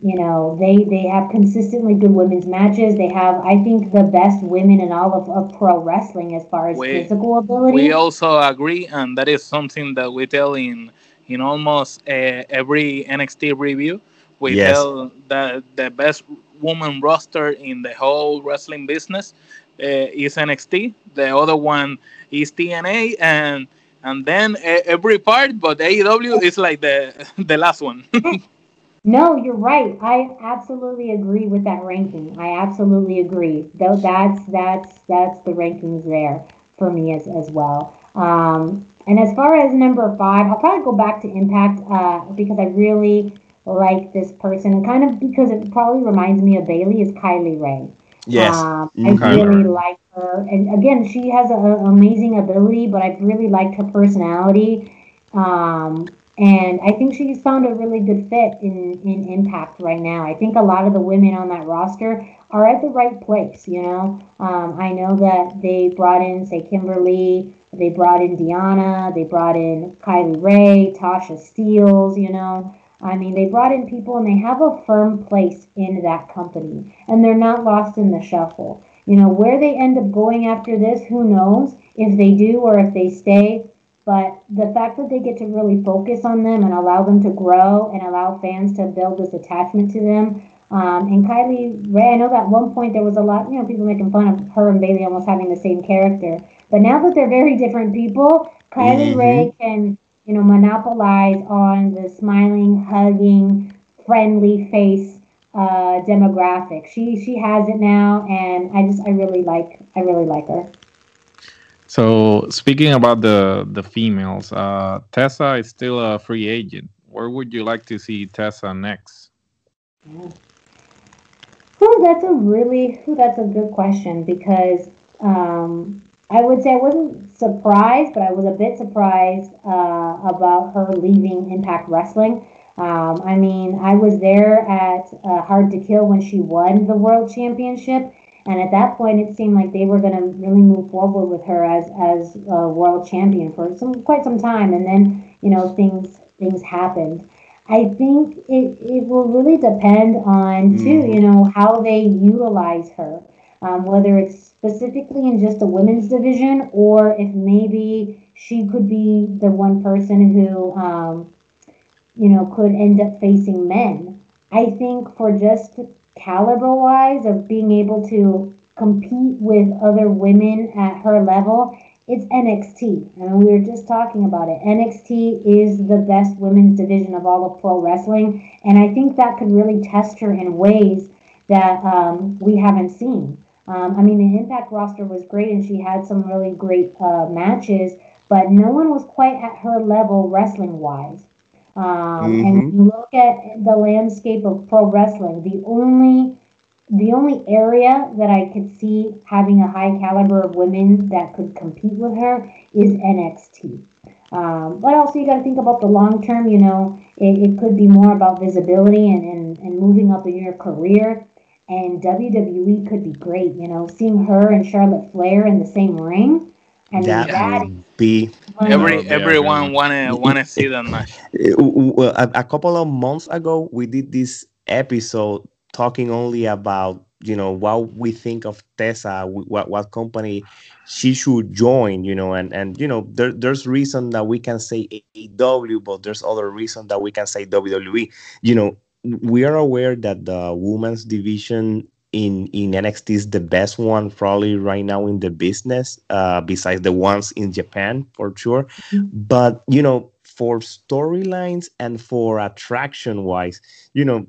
S11: you know, they they have consistently good women's matches. They have, I think, the best women in all of, of pro wrestling as far as
S12: We-
S11: physical ability.
S12: We also agree, and that is something that we tell in in almost uh, every NXT review. We
S9: Yes.
S12: tell that the best woman roster in the whole wrestling business uh, is NXT. The other one is TNA, and and then uh, every part, but AEW is like the *laughs* the last one. *laughs*
S11: No, you're right. I absolutely agree with that ranking. I absolutely agree. Though that's that's that's the rankings there for me as as well. Um, and as far as number five, I'll probably go back to Impact uh, because I really like this person, kind of because it probably reminds me of Bayley is Kylie Rae.
S9: Yes.
S11: Um,
S9: Okay.
S11: I really like her, and again, she has an amazing ability, but I've really liked her personality. Um, and I think she's found a really good fit in, in Impact right now. I think a lot of the women on that roster are at the right place, you know. Um, I know that they brought in, say, Kimber Lee, they brought in Deonna, they brought in Kylie Rae, Tasha Steelz, you know. I mean, they brought in people and they have a firm place in that company, and they're not lost in the shuffle. You know, where they end up going after this, who knows if they do or if they stay. But the fact that they get to really focus on them and allow them to grow and allow fans to build this attachment to them. Um, and Kylie Rae, I know that at one point there was a lot, you know, people making fun of her and Bayley almost having the same character. But now that they're very different people, Kylie
S9: Mhm.
S11: Ray can, you know, monopolize on the smiling, hugging, friendly face uh, demographic. She she has it now, and I just I really like I really like her.
S10: So speaking about the the females, uh, Tessa is still a free agent. Where would you like to see Tessa next?
S11: Oh, that's a really ooh, that's a good question because um, I would say I wasn't surprised, but I was a bit surprised uh, about her leaving Impact Wrestling. Um, I mean, I was there at uh, Hard to Kill when she won the World Championship, and at that point, it seemed like they were going to really move forward with her as as a world champion for some quite some time, and then you know things things happened. I think it, it will really depend on too, you know, how they utilize her. Um, whether it's specifically in just the women's division or if maybe she could be the one person who um, you know, could end up facing men. I think for just caliber wise of being able to compete with other women at her level, it's NXT. I mean, we were just talking about it. NXT is the best women's division of all of pro wrestling, and I think that could really test her in ways that um, we haven't seen. Um, I mean, the Impact roster was great, and she had some really great uh, matches, but no one was quite at her level wrestling wise. Um, And when you look at the landscape of pro wrestling, the only the only area that I could see having a high caliber of women that could compete with her is NXT. Um, but also, you got to think about the long term. You know, it, it could be more about visibility and, and, and moving up in your career. And WWE could be great. You know, seeing her and Charlotte Flair in the same ring. I mean,
S9: That
S11: that
S9: would be
S12: Every everyone wanna wanna see that match.
S9: Well, a, a couple of months ago we did this episode talking only about you know what we think of Tessa, what what company she should join, you know, and and you know there, there's reason that we can say AEW, but there's other reason that we can say WWE. You know, we are aware that the women's division in in NXT is the best one probably right now in the business, uh, besides the ones in Japan for sure. But you know, for storylines and for attraction wise, you know,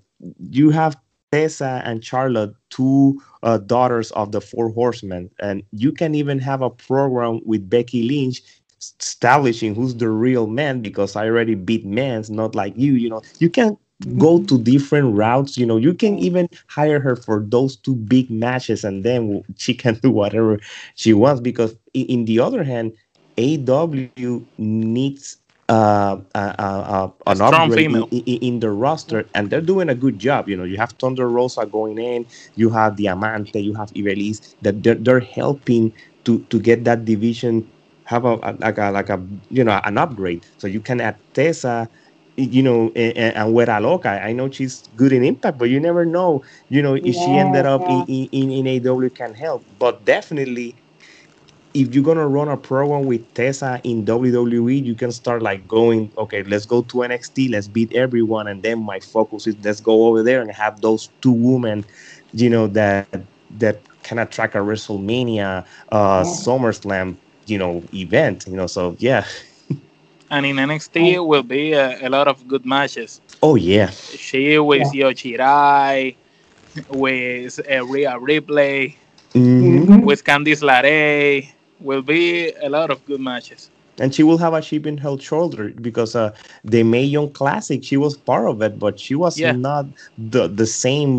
S9: you have Tessa and Charlotte, two uh, daughters of the Four Horsemen, and you can even have a program with Becky Lynch establishing who's the real man because I already beat men's, not like you. You know, you can go to different routes. You know, you can even hire her for those two big matches, and then she *laughs* can do whatever she wants. Because in, the other hand, AW needs uh, uh, uh, an
S12: Strong
S9: upgrade in, in, in the roster, and they're doing a good job. You know, you have Thunder Rosa going in, you have Diamante, you have Ivelisse, that they're, they're helping to to get that division have a- like a like a you know an upgrade. So you can add Tessa, you know, and, and Wera Loca. I know she's good in Impact, but you never know, you know, if she ended up
S11: yeah.
S9: in, in, in AW can help. But definitely, if you're gonna run a program with Tessa in WWE, you can start like going, okay, let's go to NXT, let's beat everyone, and then my focus is let's go over there and have those two women, you know, that that can attract a WrestleMania, uh, SummerSlam, you know, event, you know. So yeah, *laughs*
S12: And in NXT, it will be a, a lot of good matches.
S9: oh yeah,
S12: She with Io Shirai, with uh, Rhea Ripley,
S9: Mhm.
S12: with Candice LeRae. Will be a lot of good matches.
S9: and she will have a chip in her shoulder because uh, the Mae Young Classic, she was part of it, but she was
S12: Yeah.
S9: not the the same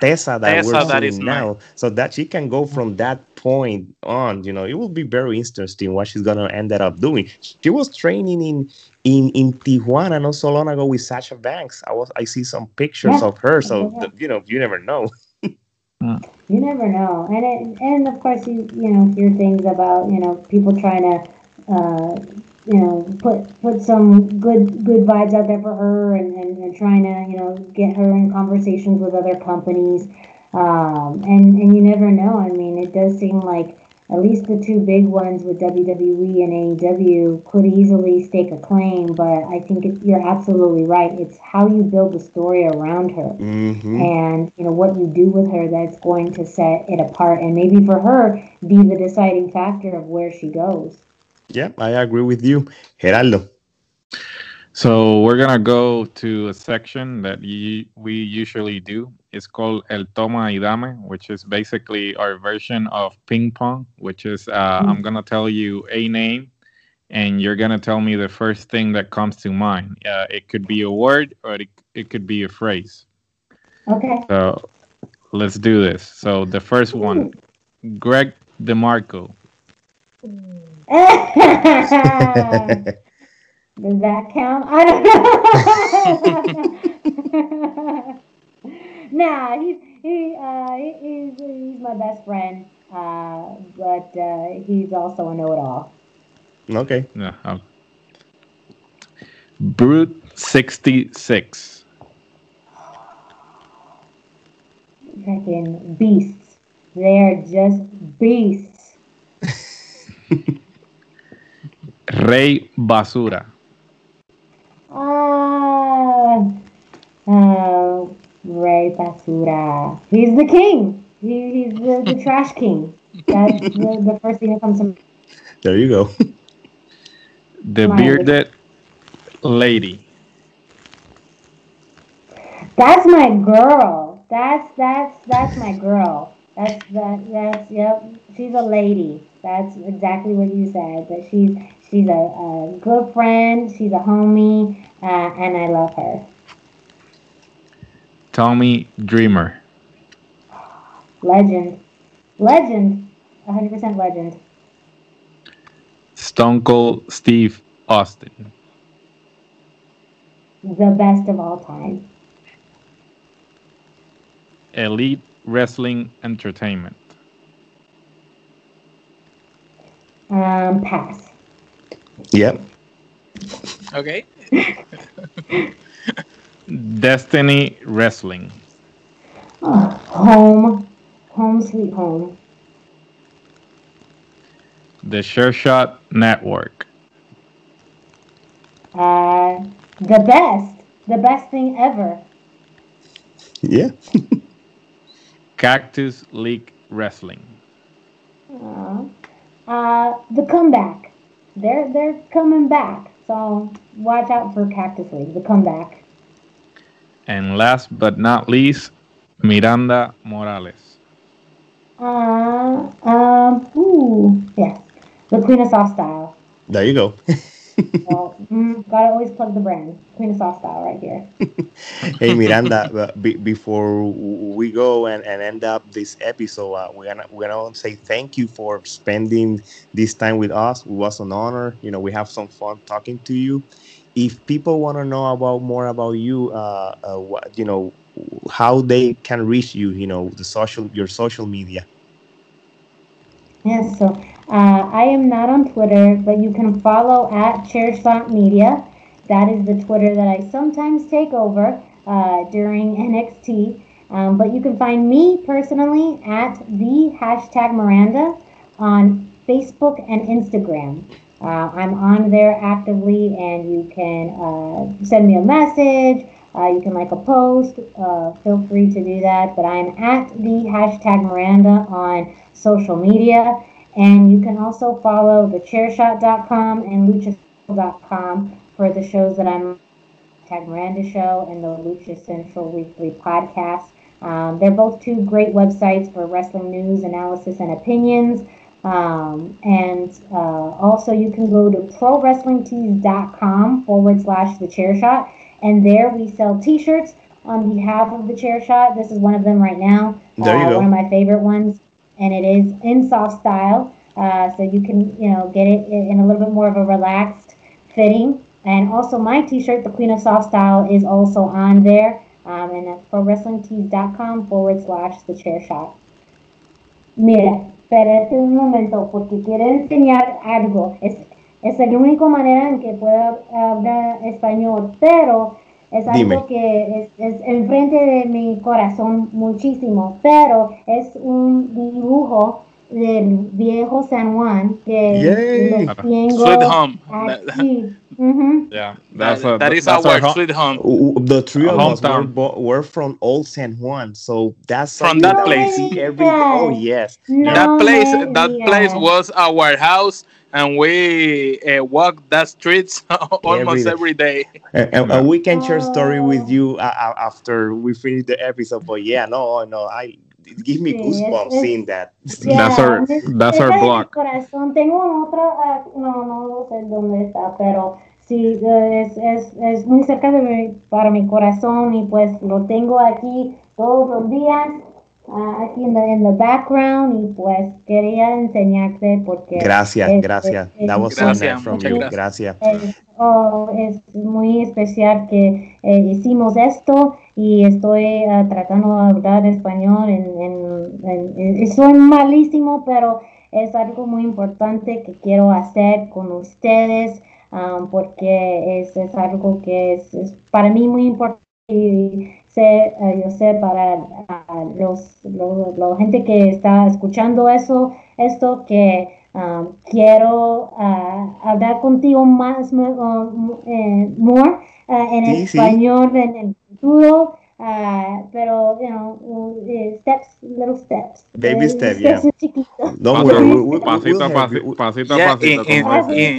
S9: Tessa that
S12: Tessa
S9: we're
S12: that
S9: seeing
S12: is
S9: now. So that she can go from that point on, you know, it will be very interesting what she's gonna end up doing. She was training in in in Tijuana not so long ago with Sasha Banks. I was I see some pictures
S11: Yeah.
S9: of her, so
S11: Yeah.
S9: th- you know, you never know. *laughs*
S11: You never know, and it, and of course you you know hear things about you know people trying to uh, you know put put some good good vibes out there for her and, and, and trying to you know get her in conversations with other companies, um, and and you never know. I mean, it does seem like at least the two big ones with WWE and AEW could easily stake a claim, but I think it, you're absolutely right. It's how you build the story around her
S9: Mhm.
S11: and you know what you do with her that's going to set it apart and maybe for her be the deciding factor of where she goes
S9: Yeah, I agree with you, Gerardo.
S10: So we're gonna go to a section that y- we usually do. It's called El Toma y Dame, which is basically our version of ping pong. Which is uh, I'm gonna tell you a name, and you're gonna tell me the first thing that comes to mind. Uh, it could be a word or it, it could be a phrase.
S11: okay
S10: So let's do this. So the first one, Greg DeMarco. *laughs*
S11: does that count i don't know *laughs* nah he's he, uh, he's, he's my best friend uh, but uh, he's also a know-it-all
S9: Okay.
S10: Yeah. oh. Brute 66.
S11: freaking beasts they're just beasts
S10: Rey Basura.
S11: Ah, uh, Rey Basura. He's the king. He, he's the, the *laughs* trash king. That's the, the first thing that comes to mind.
S9: There you go.
S10: The
S11: My-
S10: bearded lady.
S11: That's my girl. That's that's that's my girl. That's that that's yep. She's a lady. That's exactly what you said. That she's she's a, a good friend. She's a homie, uh, and I love her.
S10: Tommy Dreamer.
S11: Legend, legend, hundred percent legend.
S10: Stone Cold Steve Austin.
S11: The best of all time.
S10: Elite Wrestling Entertainment.
S11: Um, pass.
S9: Yep.
S12: Okay. *laughs*
S10: Destiny Wrestling.
S11: Oh, home, home sweet home.
S10: The Chairshot Network.
S11: Uh, the best, the best thing ever.
S9: Yeah. *laughs*
S10: Cactus League Wrestling.
S11: Uh, uh, the comeback. They're they're coming back. So watch out for Cactus League. The comeback.
S10: And last but not least, Miranda Morales.
S11: Uh, um, ooh, yes, the Queen of Soft Style.
S9: There you go.
S11: Well, *laughs* mm, gotta always plug the brand. Queen of Soft Style right here. *laughs*
S9: hey Miranda, *laughs* uh, be, before we go and, and end up this episode, uh, we're gonna we're gonna say thank you for spending this time with us. It was an honor. You know, we have some fun talking to you. If people want to know about more about you, uh, uh, what you know, how they can reach you, you know, the social your social media.
S11: Yes, so uh, I am not on Twitter, but you can follow at Chairshot Media. that is the Twitter that I sometimes take over uh, during *laughs* NXT. Um, but you can find me personally at the hashtag Miranda on Facebook and Instagram. Uh, I'm on there actively, and you can uh, send me a message. Uh, you can like a post. Uh, feel free to do that. But I'm at the hashtag Miranda on social media. And you can also follow thechairshot.com and luchacentral.com for the shows that I'm Tag Miranda Show and the Lucha Central Weekly Podcast. Um, they're both two great websites for wrestling news, analysis, and opinions. Um, and uh, also, you can go to prowrestlingtees.com forward slash the chair shot. And there we sell t shirts on behalf of the chair shot. This is one of them right now.
S9: There you
S11: uh,
S9: go.
S11: One of my favorite ones. And it is in soft style. Uh, so you can, you know, get it in a little bit more of a relaxed fitting. And also, my t shirt, the Queen of Soft Style, is also on there. Um, and that's prowrestlingtees.com forward slash the chair shot. Mira, espérate un momento porque quiero enseñar algo. Es, es la única manera en que puedo hablar español, pero es algo
S9: Dime.
S11: que es, es enfrente de mi corazón muchísimo, pero es un dibujo del viejo San Juan que
S10: Yay.
S11: tengo
S12: Sweet home.
S11: aquí. Ujú.
S10: Yeah, that's
S12: That-
S10: a,
S12: that is
S10: that's
S12: our
S10: home-
S12: sweet home.
S9: W- w- The three of us were, were from Old San Juan, so that's
S12: From
S9: something
S12: that place.
S9: every Oh yes,
S12: that place
S11: me
S12: that place was our house and we uh, walked that streets *laughs* almost
S9: day.
S12: every day
S9: and, and- and we can share story with you uh, uh, after we finish the episode. But yeah, no, no, I give me goosebumps
S11: es- es-
S9: seeing that.
S10: That's our that's
S11: esa
S10: our
S11: es mi
S10: block.
S11: corazón. Tengo otra, ah, no, no sé dónde está, pero sí, es, es, es muy cerca de mi, para mi corazón y pues lo tengo aquí todos los días, ah, aquí en in the background y pues quería enseñarte porque
S9: Gracias,
S11: es-
S9: gracias.
S11: es-
S9: That was so
S12: Gracias, muchas
S9: you.
S11: es, oh, es muy especial que eh, hicimos esto y estoy eh, tratando de hablar español. En, en- en- en- soy malísimo, pero es algo muy importante que quiero hacer con ustedes um, porque es, es algo que es, es para mí muy importante y sé, eh, yo sé para ah, los, los- la gente que está escuchando eso, esto que um, quiero ah, hablar contigo más, um, eh, more ah, en
S9: Sí, sí.
S11: español en el futuro. pero, you know, uh, eh, steps, little steps.
S9: Baby step, *laughs* yeah.
S11: steps chiquitos.
S9: Don't worry,
S10: pasito pasito, pasito a
S12: Yeah,
S10: pasito,
S12: in,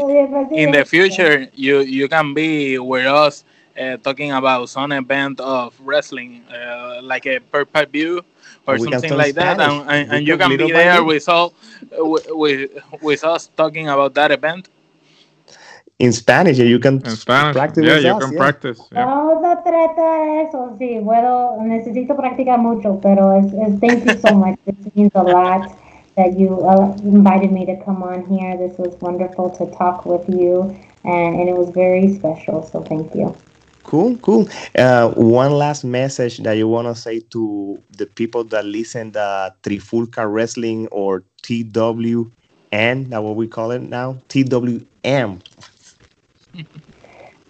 S12: in the future you you can be with us uh, talking about some event of wrestling uh, like a per per view or
S9: We
S12: something
S9: talk
S12: like that and, and, and you
S9: can
S12: can be there with all with, with with us talking about that event
S9: In Spanish, you can
S10: In Spanish,
S9: practice
S10: yeah,
S9: with
S10: you
S9: us,
S10: can
S9: yeah.
S10: practice. Yeah.
S11: Vamos a tratar eso, sí, puedo, necesito practicar mucho, pero es, es, thank you so much. This means a lot that you uh, invited me to come on here. This was wonderful to talk with you, and, and it was very special, so thank you.
S9: Cool, cool. Uh, one last message that you want to say to the people that listen the Trifulca Wrestling or TWN, that what we call it now, TWM. *laughs*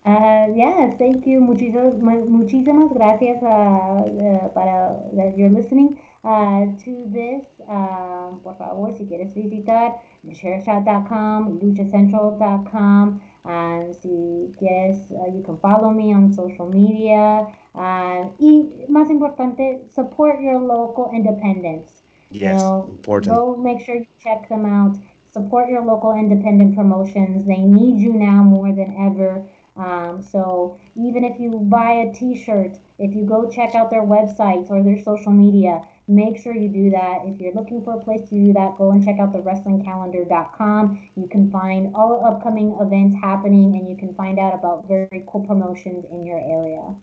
S11: Uh, yeah, thank you. Muchísimas, gracias uh, uh, para that you're listening uh, to this. Um, por favor, si quieres visitar chairshot.com, luchacentral.com. Um, si quieres, uh, you can follow me on social media. Uh, y más importante, support your local independents.
S9: Yes,
S11: know,
S9: important.
S11: Go make sure you check them out. Support your local independent promotions. They need you now more than ever. Um, so even if you buy a T-shirt, if you go check out their websites or their social media, make sure you do that. If you're looking for a place to do that, go and check out the wrestlingcalendar.com. You can find all upcoming events happening, and you can find out about very cool promotions in your area.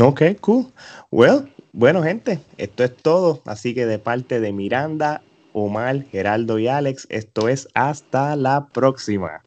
S9: Ok, cool. Well, bueno, gente, esto es todo. Así que de parte de Miranda, Omar, Gerardo y Alex, esto es hasta la próxima.